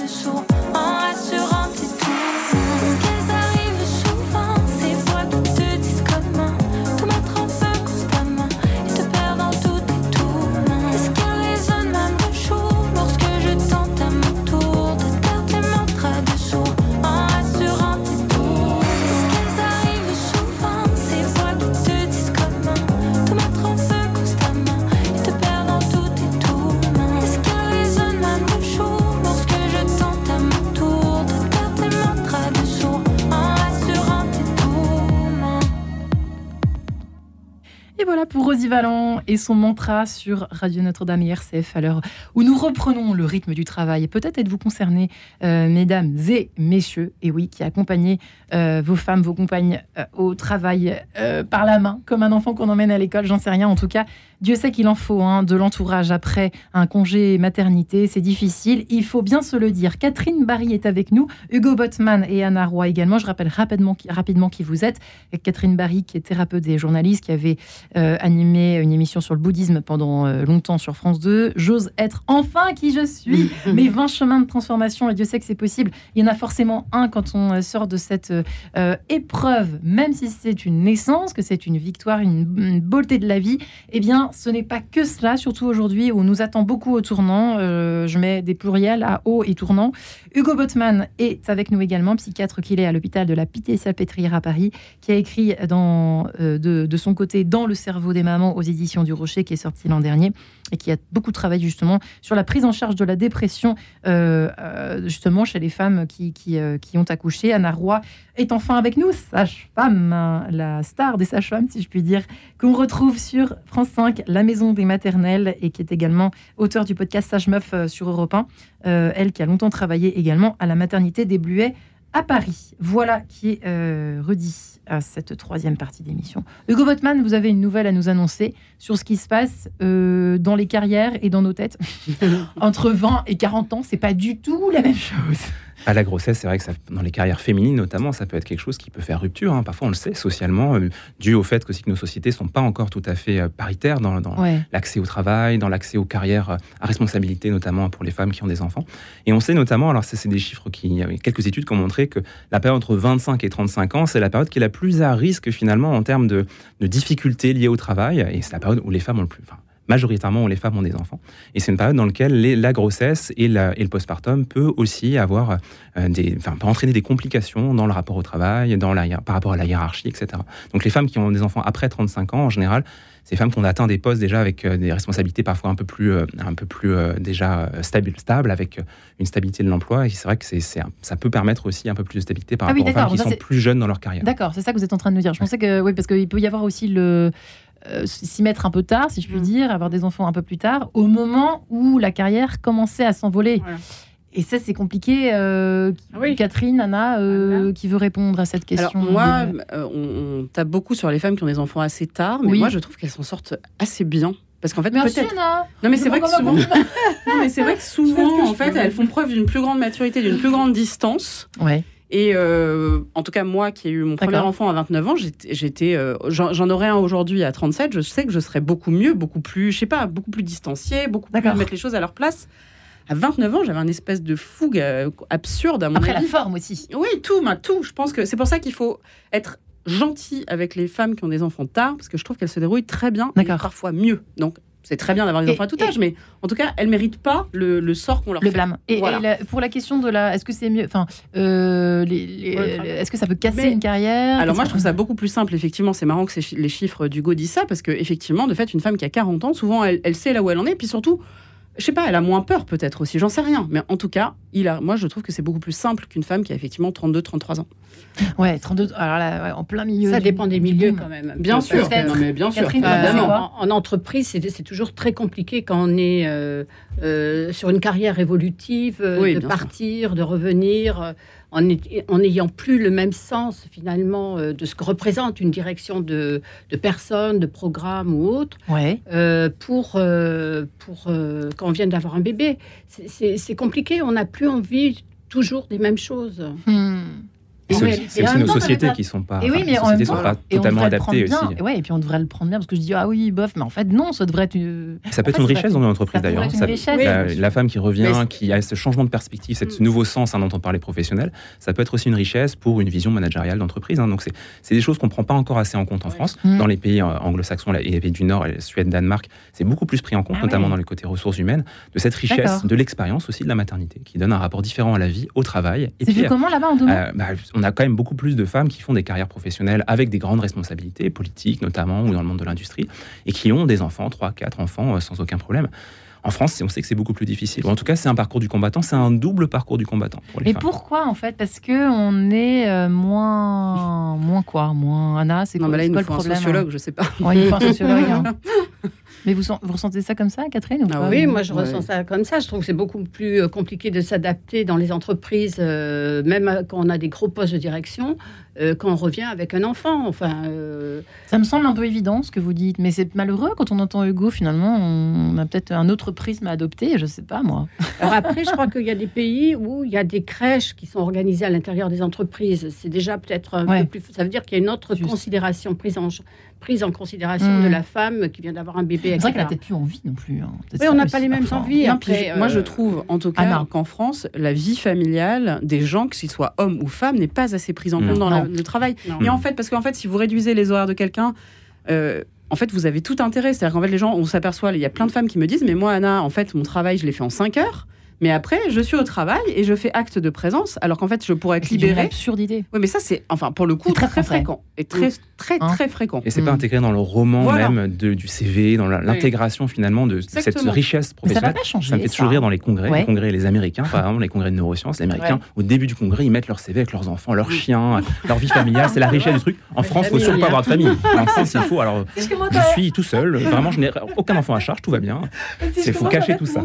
mantras de Valland et son mantra sur Radio Notre-Dame et RCF à l'heure où nous reprenons le rythme du travail. Peut-être êtes-vous concernés, euh, mesdames et messieurs, et oui, qui accompagnez euh, vos femmes, vos compagnes euh, au travail par la main, comme un enfant qu'on emmène à l'école, j'en sais rien. En tout cas, Dieu sait qu'il en faut hein, de l'entourage après un congé maternité. C'est difficile, il faut bien se le dire. Catherine Barry est avec nous, Hugo Botman et Anna Roy également. Je rappelle rapidement, rapidement qui vous êtes. Catherine Barry, qui est thérapeute et journaliste, qui avait animé une émission sur le bouddhisme pendant euh, longtemps sur France 2. J'ose être enfin qui je suis. Mes 20 chemins de transformation, et Dieu sait que c'est possible. Il y en a forcément un quand on euh, sort de cette euh, épreuve, même si c'est une naissance, que c'est une victoire, une, une beauté de la vie. Eh bien, ce n'est pas que cela, surtout aujourd'hui où on nous attend beaucoup au tournant. Euh, je mets des pluriels à haut et tournant. Hugo Botman est avec nous également, psychiatre qu'il est à l'hôpital de la Pitié-Salpêtrière à Paris, qui a écrit dans, euh, de, de son côté Dans le cerveau des mamans aux éditions du Rocher, qui est sorti l'an dernier, et qui a beaucoup travaillé justement sur la prise en charge de la dépression, euh, euh, justement chez les femmes qui, euh, qui ont accouché. Anna Roy est enfin avec nous, sage-femme, hein, la star des sages-femmes, si je puis dire, qu'on retrouve sur France 5, La Maison des Maternelles, et qui est également auteur du podcast Sage Meuf sur Europe 1. Euh, elle qui a longtemps travaillé également à la maternité des Bluets à Paris. Voilà qui est redit à cette troisième partie d'émission. Hugo Botman, vous avez une nouvelle à nous annoncer sur ce qui se passe euh, dans les carrières et dans nos têtes. Entre 20 et 40 ans, c'est pas du tout la même chose. À la grossesse, c'est vrai que ça, dans les carrières féminines notamment, ça peut être quelque chose qui peut faire rupture. hein. Parfois, on le sait socialement, euh, dû au fait que, aussi que nos sociétés sont pas encore tout à fait euh, paritaires dans, dans Ouais. l'accès au travail, dans l'accès aux carrières euh, à responsabilité, notamment pour les femmes qui ont des enfants. Et on sait notamment, alors c'est des chiffres qui, il y a quelques études qui ont montré que la période entre 25 et 35 ans, c'est la période qui est la plus à risque finalement en termes de, de difficultés liées au travail. Et c'est la période où les femmes ont le plus, enfin, majoritairement où les femmes ont des enfants. Et c'est une période dans laquelle les- la grossesse et, la- et le postpartum peut aussi avoir euh, des, enfin, peut entraîner des complications dans le rapport au travail, dans la, par rapport à la hiérarchie, etc. Donc les femmes qui ont des enfants après 35 ans, en général, ces femmes qui ont atteint des postes déjà avec euh, des responsabilités parfois un peu plus, euh, un peu plus déjà stables, stables, avec une stabilité de l'emploi. Et c'est vrai que c'est, ça peut permettre aussi un peu plus de stabilité par Ah oui, rapport aux femmes qui ça, sont plus jeunes dans leur carrière. D'accord, c'est ça que vous êtes en train de nous dire. Je pensais que, oui, parce qu'il peut y avoir aussi le. Euh, s'y mettre un peu tard, si je puis Mm. dire, avoir des enfants un peu plus tard, au moment où la carrière commençait à s'envoler. Voilà. Et ça, c'est compliqué. euh, Ah oui. Catherine, Anna, euh, Anna. qui veut répondre à cette question Alors moi, euh, on, on tape beaucoup sur les femmes qui ont des enfants assez tard, mais Oui. moi je trouve qu'elles s'en sortent assez bien. Parce qu'en fait, Merci, peut-être. Anna. Non, mais c'est vrai souvent. Non, mais c'est vrai que souvent, en fait, elles font preuve d'une plus grande maturité, d'une plus grande distance. Ouais. Et euh, en tout cas, moi qui ai eu mon premier enfant à 29 ans, j'étais, euh, j'en, aurais un aujourd'hui à 37. Je sais que je serais beaucoup mieux, beaucoup plus, je sais pas, beaucoup plus distanciée, beaucoup plus mettre les choses à leur place. À 29 ans, j'avais un espèce de fougue euh, absurde à mon Après la avis. forme aussi. Oui, tout, ma, tout. Je pense que c'est pour ça qu'il faut être gentil avec les femmes qui ont des enfants tard, parce que je trouve qu'elles se dérouillent très bien, et parfois mieux. Donc, c'est très bien d'avoir des Et- enfants à tout et- âge, mais en tout cas, elles méritent pas le, le sort qu'on leur Le fait. blâme. Et, Voilà. et la- pour la question de la, est-ce que c'est mieux, enfin, euh, est-ce que ça peut casser Mais- une carrière? Alors moi, je trouve ça beaucoup plus simple. Effectivement, c'est marrant que les chiffres d'Hugo disent ça, parce que effectivement, de fait, une femme qui a 40 ans, souvent, elle, elle sait là où elle en est, puis surtout, je sais pas, elle a moins peur peut-être aussi, j'en sais rien. Mais en tout cas, il a, moi, je trouve que c'est beaucoup plus simple qu'une femme qui a effectivement 32, 33 ans. Ouais, 32. Alors là, ouais, en plein milieu. Ça du- dépend des milieux quand même. Bien sûr. Non, mais bien sûr. Catherine, Euh, en, entreprise, c'est c'est toujours très compliqué quand on est euh, euh, sur une carrière évolutive, euh, Oui, de sûr. partir, de revenir, euh, en n'ayant plus le même sens finalement de ce que représente une direction de, de personnes, de programmes ou autre, Ouais. euh, pour, euh, pour euh, quand on vient d'avoir un bébé. C'est compliqué, on n'a plus envie toujours des mêmes choses. Hmm. Et c'est aussi, nos sociétés qui sont pas, Et oui, enfin, mais les en même sociétés temps, sont pas totalement adaptées bien. aussi. Et ouais, et puis on devrait le prendre bien parce que je dis ah oui, bof, mais en fait non, ça devrait être une. Ça peut En être fait, une richesse dans une entreprise d'ailleurs. La, Oui. la femme qui revient, qui a ce changement de perspective, ce Mm. nouveau sens hein, dont on parlait professionnel, ça peut être aussi une richesse pour une vision managériale d'entreprise. hein. Donc c'est c'est des choses qu'on prend pas encore assez en compte en Ouais. France. Mm. Dans les pays euh, anglo-saxons et les pays du Nord, Suède, Danemark, c'est beaucoup plus pris en compte, Ah notamment ouais. dans les côtés ressources humaines, de cette richesse, de l'expérience aussi de la maternité, qui donne un rapport différent à la vie, au travail. Et C'est puis, vu comment là-bas en a quand même beaucoup plus de femmes qui font des carrières professionnelles avec des grandes responsabilités, politiques notamment, ou dans le monde de l'industrie, et qui ont des enfants, 3, 4 enfants, euh, sans aucun problème. En France, on sait que c'est beaucoup plus difficile. Ou en tout cas, c'est un parcours du combattant, c'est un double parcours du combattant pour les Mais femmes. pourquoi en fait? Parce que on est euh, moins, moins quoi, moins Anna, c'est Non, quoi, mais là, il nous le faut un problème sociologue, je sais pas. Ouais, il faut un sociologue. hein. Mais vous, sen- vous ressentez ça comme ça, Catherine ou Ah pas? Oui, moi je Ouais. ressens ça comme ça. Je trouve que c'est beaucoup plus euh, compliqué de s'adapter dans les entreprises, euh, même quand on a des gros postes de direction, euh, quand on revient avec un enfant. Enfin, euh, Ça me semble un peu évident ce que vous dites, mais c'est malheureux quand on entend Hugo. Finalement, on a peut-être un autre prisme à adopter. Je sais pas moi. Alors après, je crois qu'il y a des pays où il y a des crèches qui sont organisées à l'intérieur des entreprises. C'est déjà peut-être un Ouais. peu plus. Ça veut dire qu'il y a une autre Juste. considération prise en prise en considération Mm. de la femme qui vient d'avoir un bébé. C'est vrai qu'elle a etc. peut-être plus envie non plus. hein. Oui, on n'a pas les mêmes envies. Non, après, moi, je euh, trouve, en tout cas, qu'en France, la vie familiale des gens, qu'ils soient hommes ou femmes, n'est pas assez prise en compte Mm. dans la- le travail. non. Et en fait, parce qu'en fait, si vous réduisez les horaires de quelqu'un, euh, en fait, vous avez tout intérêt. C'est-à-dire qu'en fait, les gens, on s'aperçoit, il y a plein de femmes qui me disent, mais moi, Anna, en fait, mon travail, je l'ai fait en 5 heures. Mais après, je suis au travail et je fais acte de présence, alors qu'en fait, je pourrais être C'est une libérée. absurdité. Oui, mais ça, c'est, enfin, pour le coup, C'est très très, fréquent. Et très, très, Hein très fréquent. Et c'est pas Mm. intégré dans le roman Voilà. même de- du CV, dans l'intégration finalement de cette richesse Mais ça va professionnelle. pas changer. Ça me fait toujours rire dans les congrès, Ouais. les congrès les Américains, par exemple, les congrès de neurosciences, les Américains, Ouais. au début du congrès, ils mettent leur CV avec leurs enfants, leurs chiens, leur vie familiale, c'est la richesse du truc. En France, il faut surtout pas avoir de famille. En France, il faut, alors, je suis tout seul, vraiment, je n'ai aucun enfant à charge, tout va bien. c'est- faut cacher tout ça.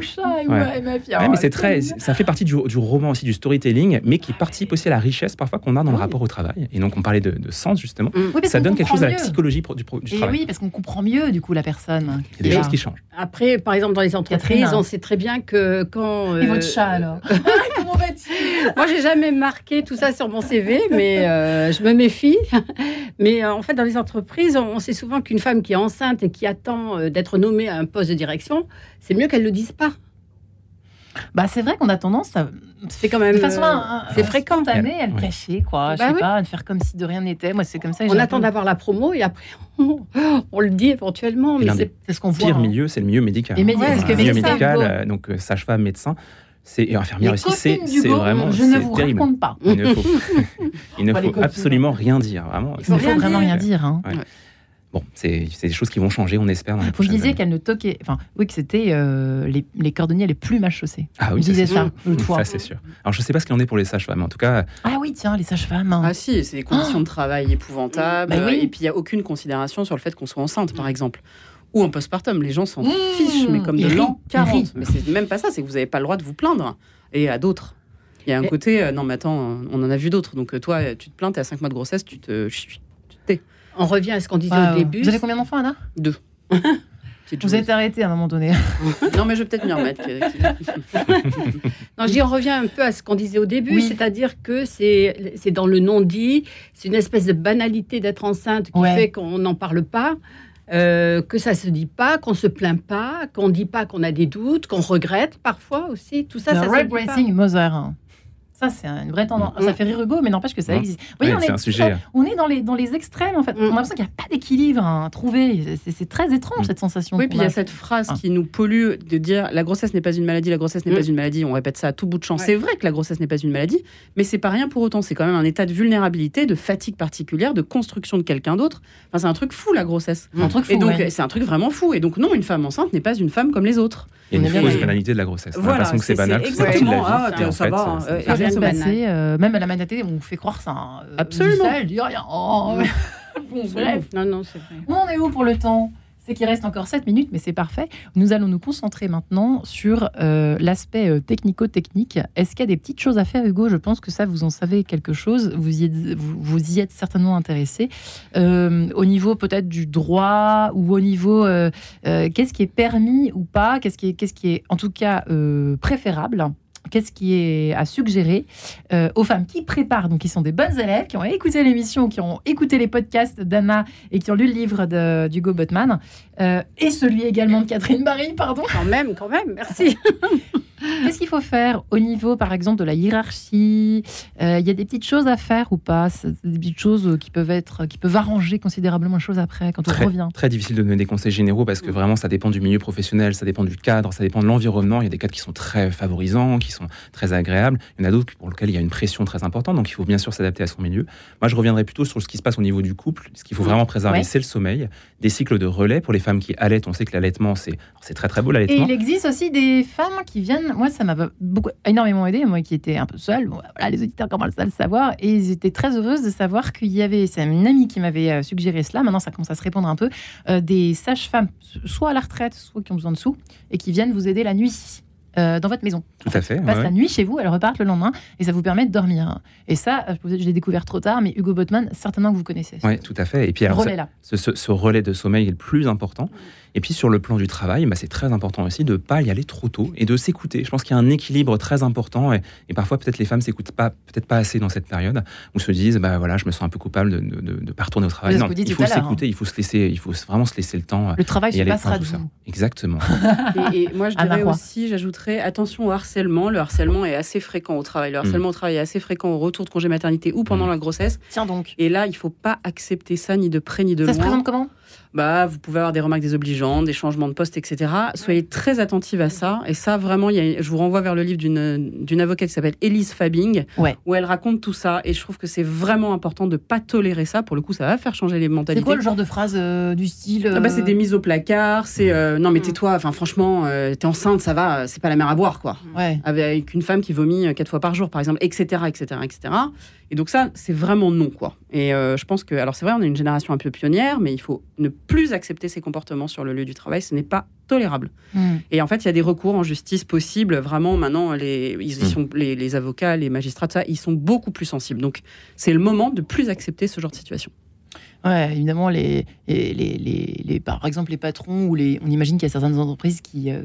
Et, et c'est très, ça fait partie du, du roman aussi, du storytelling, mais qui participe aussi à la richesse parfois qu'on a dans le Oui. rapport au travail. Et donc, on parlait de, de sens, justement. Oui, parce Ça donne quelque chose à la psychologie du, du Et travail. oui, parce qu'on comprend mieux du coup la personne. Il y a des Et choses qui changent. Après, par exemple, dans les entreprises, Catherine. on sait très bien que quand. Et euh, votre chat alors Comment vas-tu Moi, j'ai jamais marqué tout ça sur mon CV, mais euh, je me méfie. Mais euh, en fait, dans les entreprises, on, on sait souvent qu'une femme qui est enceinte et qui attend euh, d'être nommée à un poste de direction, c'est mieux qu'elle le dise pas. Bah c'est vrai qu'on a tendance à C'est quand même. de façon euh, c'est fréquent. spontanée, à le Ouais. cacher quoi. Je Bah sais oui. pas, à le faire comme si de rien n'était. Moi c'est comme ça. on j'ai attend d'avoir la promo et après on, on le dit éventuellement. Mais c'est ce qu'on voit. Pire hein. milieu, c'est le milieu médical. Ouais, le milieu médical, euh, donc euh, sage-femme, médecin, c'est et infirmière aussi, c'est vraiment je ne vous terrible. raconte pas. Il ne faut, il ne faut absolument rien dire, vraiment. Il ne faut rien vraiment dire. rien dire. hein. Ouais. Bon, c'est c'est des choses qui vont changer, on espère. Dans les Vous disiez qu'elle ne toquait. Enfin, oui, que c'était euh, les, les cordonniers les plus mal chaussés. Ah Vous oui, ça, disiez c'est ça, l'autre fois. Ça, c'est sûr. Alors, je sais pas ce qu'il en est pour les sages-femmes. En tout cas, Ah oui, tiens, les sages-femmes. hein. Ah si, c'est des conditions de travail épouvantables. Bah oui. Et puis il n'y a aucune considération sur le fait qu'on soit enceinte, par exemple. Ou en postpartum, les gens s'en Mmh, fichent, mais comme de l'an rient, ils rient. 40. Mais c'est même pas ça, c'est que vous n'avez pas le droit de vous plaindre. Et à d'autres. Il y a un Et- côté, euh, non mais attends, on en a vu d'autres. Donc euh, toi, tu te plains, t'es à 5 mois de grossesse, tu te... chut, tu te tais. On revient à ce qu'on disait au début. Vous avez combien d'enfants, Anna? Deux. Vous êtes arrêté à un moment donné. Non mais je vais peut-être m'y remettre. que- Non, on revient un peu à ce qu'on disait au début, Oui. c'est-à-dire que c'est dans le non-dit, c'est une espèce de banalité d'être enceinte qui Ouais. fait qu'on n'en parle pas, euh, que ça se dit pas, qu'on se plaint pas, qu'on dit pas qu'on a des doutes, qu'on regrette parfois aussi. Tout ça, Le ça se dit pas. Mother. Ça, c'est une vraie tendance. Mm. Ça fait rire Hugo, mais n'empêche que ça Mm. existe. Vous voyez, ouais, on, est, un sujet. on est dans les, dans les extrêmes, en fait. Mm. On a l'impression qu'il n'y a pas d'équilibre hein, à trouver. C'est- très étrange, Mm. cette sensation. Oui, puis il y a. a cette phrase Ah. qui nous pollue de dire la grossesse n'est pas une maladie, la grossesse n'est pas une maladie. On répète ça à tout bout de champ. Ouais. C'est vrai que la grossesse n'est pas une maladie, mais c'est pas rien pour autant. C'est quand même un état de vulnérabilité, de fatigue particulière, de construction de quelqu'un d'autre. Enfin, c'est un truc fou la grossesse. un truc fou. Et donc ouais. c'est un truc vraiment fou. Et donc non, une femme enceinte n'est pas une femme comme les autres. Il y a On une fausse banalité de la grossesse. Voilà, c'est banal, exactement, ah, ça va, euh, rien passer, euh, même à la manatée, on vous fait croire ça. hein. Euh, Absolument. Elle dit ça, elle dit rien. Oh, bon, bref. Non, non, c'est vrai. On est où pour le temps? C'est qu'il reste encore 7 minutes, mais c'est parfait. Nous allons nous concentrer maintenant sur euh, l'aspect technico-technique. Est-ce qu'il y a des petites choses à faire, Hugo? Je pense que ça, vous en savez quelque chose. Vous y êtes, vous, vous y êtes certainement intéressé. Euh, au niveau peut-être du droit ou au niveau euh, qu'est-ce qui est permis ou pas? Qu'est-ce qui est, qu'est-ce qui est en tout cas préférable? Qu'est-ce qui est à suggérer euh, aux femmes qui préparent, donc qui sont des bonnes élèves, qui ont écouté l'émission, qui ont écouté les podcasts d'Anna et qui ont lu le livre d'Hugo Botman, euh, et celui également de Catherine Barry, pardon. Quand même, quand même, merci. Qu'est-ce qu'il faut faire au niveau, par exemple, de la hiérarchie? Euh, Il y a des petites choses à faire ou pas? Des petites choses qui peuvent être, qui peuvent arranger considérablement les choses après, quand on Très, revient? très difficile de donner des conseils généraux parce que vraiment ça dépend du milieu professionnel, ça dépend du cadre, ça dépend de l'environnement. Il y a des cadres qui sont très favorisants, qui sont très agréables. Il y en a d'autres pour lesquels il y a une pression très importante, donc il faut bien sûr s'adapter à son milieu. Moi, je reviendrai plutôt sur ce qui se passe au niveau du couple. Ce qu'il faut vraiment préserver, Ouais. c'est le sommeil, des cycles de relais pour les femmes qui allaitent. On sait que l'allaitement, c'est très très beau Et l'allaitement. il existe aussi des femmes qui viennent. Moi, ça m'a beaucoup, énormément aidé. Moi, qui étais un peu seule. Bon, voilà, les auditeurs commencent à le savoir. Et ils étaient très heureuses de savoir qu'il y avait. C'est une amie qui m'avait euh, suggéré cela. Maintenant, ça commence à se répandre un peu. euh, des sages-femmes, soit à la retraite, soit qui ont besoin de sous, et qui viennent vous aider la nuit. euh, dans votre maison. Tout à fait. Elles passent la nuit chez vous, elles repartent le lendemain et ça vous permet de dormir. Et ça, je l'ai découvert trop tard, mais Hugo Botman, certainement que vous connaissez. Ouais, tout à fait. Et puis alors, ce relais de sommeil est le plus important. Et puis sur le plan du travail, bah, c'est très important aussi de ne pas y aller trop tôt et de s'écouter. Je pense qu'il y a un équilibre très important et, et parfois peut-être les femmes s'écoutent pas, peut-être pas assez dans cette période où se disent bah voilà, je me sens un peu coupable de ne de, de pas retourner au travail. Non, il faut s'écouter, il faut se laisser, il faut vraiment se laisser le temps. Le travail se passera tout ça. vous. Exactement. Et, et moi, je dirais aussi, j'ajouterais attention au harcèlement. Le harcèlement est assez fréquent au travail. Le harcèlement au travail est assez fréquent au retour de congé maternité ou pendant Mm. la grossesse. Tiens donc. Et là, il faut pas accepter ça ni de près ni de Ça se loin. présente comment? Bah, vous pouvez avoir des remarques désobligeantes, des changements de poste, etc. Soyez très attentive à ça. Et ça, vraiment, il y a- je vous renvoie vers le livre d'une d'une avocate qui s'appelle Elise Fabing, Ouais. où elle raconte tout ça. Et je trouve que c'est vraiment important de pas tolérer ça. Pour le coup, ça va faire changer les C'est mentalités. quoi le genre de phrase euh, du style Ah bah, c'est euh, des mises au placard, c'est euh, non mais Mm. tais-toi, enfin franchement, euh, t'es enceinte, ça va, c'est pas la mer à boire quoi. Ouais. Avec une femme qui vomit euh, quatre fois par jour par exemple, etc. etc. etc. Et donc ça, c'est vraiment non quoi. Et euh, je pense que, alors c'est vrai, on est une génération un peu pionnière, mais il faut ne plus accepter ces comportements sur le lieu du travail, ce n'est pas tolérable. Hmm. Et en fait, il y a des recours en justice possibles. Vraiment, maintenant, les, ils y Mm. sont, les, les avocats, les magistrats, tout ça, ils sont beaucoup plus sensibles. Donc, c'est le moment de plus accepter ce genre de situation. Ouais, évidemment, les, les, les, les- les- par exemple, les patrons ou les, on imagine qu'il y a certaines entreprises qui, euh,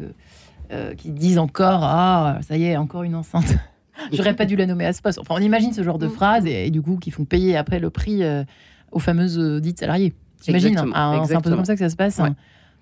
euh, qui disent encore Ah, ça y est, encore une enceinte. J'aurais pas dû la nommer à ce poste. Enfin, on imagine ce genre de Mm. phrase et, et du coup, qui font payer après le prix euh, aux fameuses dites salariés. J'imagine. Exactement, hein, c'est un peu comme ça que ça se passe. hein.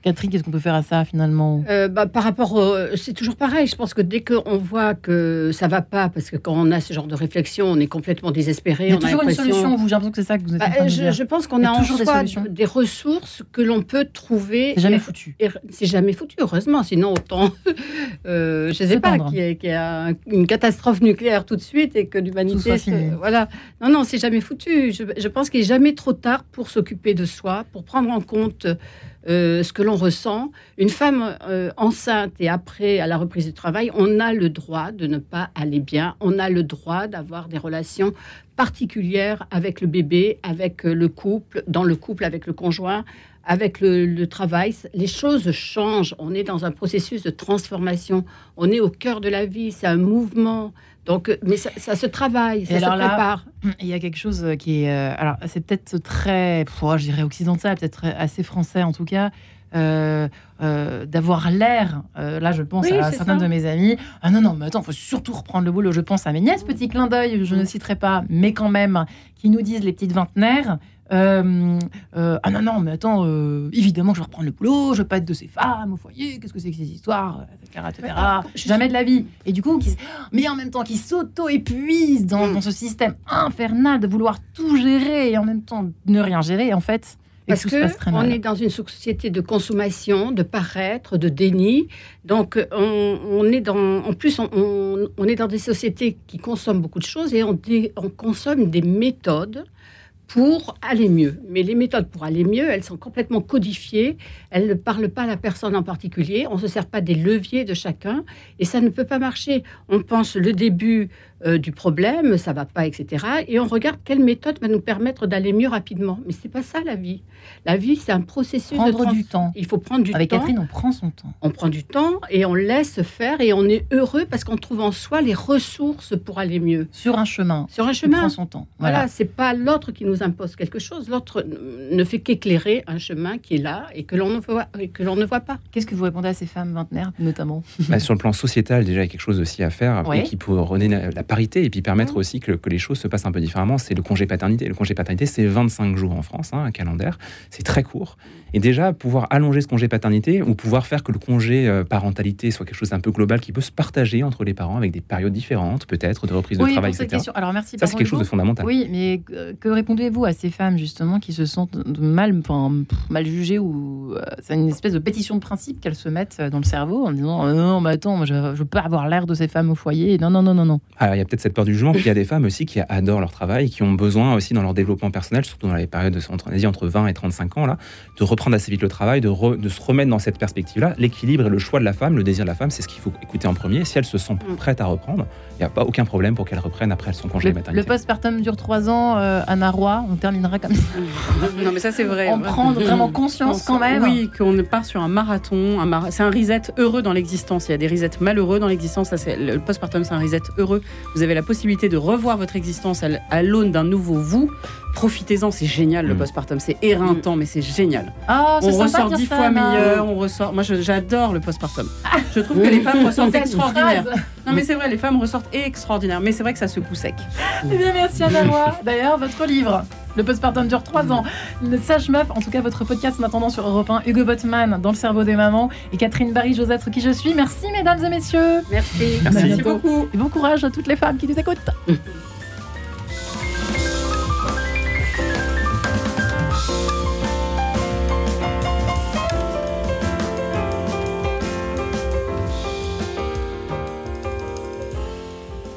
Catherine, qu'est-ce qu'on peut faire à ça finalement? Euh, bah, par rapport, c'est toujours pareil. Je pense que dès qu'on voit que ça va pas, parce que quand on a ce genre de réflexion, on est complètement désespéré. Il y a on toujours une solution, vous, j'ai l'impression que c'est ça que vous êtes Bah, en train de je, je pense qu'on a, a en des soi des ressources que l'on peut trouver. C'est jamais foutu. c'est jamais foutu, heureusement. Sinon, autant, euh, je sais pas, qu'il y, ait- qu'il y a un- une catastrophe nucléaire tout de suite et que l'humanité. Voilà. Non, non, c'est jamais foutu. Je, je pense qu'il n'est jamais trop tard pour s'occuper de soi, pour prendre en compte euh, ce que l'on ressent. Une femme euh, enceinte et après, à la reprise du travail, on a le droit de ne pas aller bien. On a le droit d'avoir des relations particulières avec le bébé, avec euh, le couple, dans le couple avec le conjoint, avec le, le travail. Les choses changent. On est dans un processus de transformation. On est au cœur de la vie. C'est un mouvement. Donc, euh, mais ça, ça se travaille, ça se alors là, prépare. Il y a quelque chose qui est. euh, alors, c'est peut-être très. je dirais occidental, peut-être assez français en tout cas. euh, euh, d'avoir l'air, euh, là je pense Oui, à certains ça. de mes amis, ah non, non, mais attends, il faut surtout reprendre le boulot. Je pense à mes nièces, petit clin d'œil, je ne citerai pas, mais quand même, qui nous disent les petites vingtenaires, euh, euh, ah non, non, mais attends, euh, évidemment je vais reprendre le boulot, je veux pas être de ces femmes au foyer, qu'est-ce que c'est que ces histoires, etc. etc. Je Jamais de la vie. Et du coup, qui, mais en même temps, qui s'auto-épuisent dans, Mm. dans ce système infernal de vouloir tout gérer et en même temps ne rien gérer, en fait, Parce que on est dans une société de consommation, de paraître, de déni. Donc, on, on est dans, en plus, on, on- on est dans des sociétés qui consomment beaucoup de choses et on, dé- on consomme des méthodes pour aller mieux. Mais les méthodes pour aller mieux, elles sont complètement codifiées. Elles ne parlent pas à la personne en particulier. On ne se sert pas des leviers de chacun et ça ne peut pas marcher. On pense le début euh, du problème, ça va pas, etc. Et on regarde quelle méthode va nous permettre d'aller mieux rapidement. Mais c'est pas ça la vie. La vie, c'est un processus de Prendre trans- du temps. Il faut prendre du Avec temps. Catherine, on prend son temps. On prend du temps et on laisse faire et on est heureux parce qu'on trouve en soi les ressources pour aller mieux. Sur un chemin. Sur un On chemin. prend son temps. Voilà, Voilà. c'est pas l'autre qui nous impose quelque chose. L'autre ne fait qu'éclairer un chemin qui est là et que l'on ne voit, et que l'on ne voit pas. Qu'est-ce que vous répondez à ces femmes vingtenaires, notamment? Bah, sur le plan sociétal, déjà, il y a quelque chose aussi à faire Ouais. et qui peut redonner la, la parité et puis permettre aussi que, que les choses se passent un peu différemment. C'est le congé paternité. Le congé paternité, c'est 25 jours en France, hein, un calendaire. C'est très court. Et déjà, pouvoir allonger ce congé paternité ou pouvoir faire que le congé euh, parentalité soit quelque chose d'un peu global qui peut se partager entre les parents avec des périodes différentes, peut-être, de reprise de Oui, travail, pour etc. question. Alors merci. Ça, c'est quelque chose de fondamental. Oui, mais que, que répondez-vous à ces femmes justement qui se sentent mal, enfin, mal jugées ou euh, c'est une espèce de pétition de principe qu'elles se mettent euh, dans le cerveau en disant euh, non, mais attends, je, je peux avoir l'air de ces femmes au foyer. Non, non, non, non, non. Alors, il y a peut-être cette peur du jugement, puis il y a des femmes aussi qui adorent leur travail, qui ont besoin aussi dans leur développement personnel, surtout dans les périodes de, entre, on a dit entre 20 et 35 ans, là, de reprendre assez vite le travail, de, re- de se remettre dans cette perspective-là. L'équilibre et le choix de la femme, le désir de la femme, c'est ce qu'il faut écouter en premier. Si elle se sent Mm. prête à reprendre, il n'y a pas aucun problème pour qu'elle reprenne après son congé Le, de le maternité. postpartum dure trois ans, euh, Anna Roy. On terminera comme ça. Non, mais ça, c'est vrai. On prend vraiment conscience quand même. Oui, qu'on part sur un marathon. Un mara- C'est un reset heureux dans l'existence. Il y a des resets malheureux dans l'existence. Ça, c'est le postpartum, c'est un reset heureux. Vous avez la possibilité de revoir votre existence à l'aune d'un nouveau vous. Profitez-en, c'est génial le Mm. postpartum. C'est éreintant, mais c'est génial. Ah, c'est on ressort dix fois meilleur. On ressort. Moi, j'adore le postpartum. Je trouve que les femmes ressortent extraordinaires. Non, mais c'est vrai, les femmes ressortent extraordinaires. Mais c'est vrai que ça secoue sec. Eh bien, merci Anna Roy. D'ailleurs, votre livre, Le postpartum dure trois ans. Le Sage Meuf, en tout cas, votre podcast en attendant sur Europe 1, Hugo Botman, Dans le cerveau des mamans, et Catherine Barry, Josette, qui je suis. Merci, mesdames et messieurs. Merci. Merci. Bientôt. beaucoup. Et bon courage à toutes les femmes qui nous écoutent.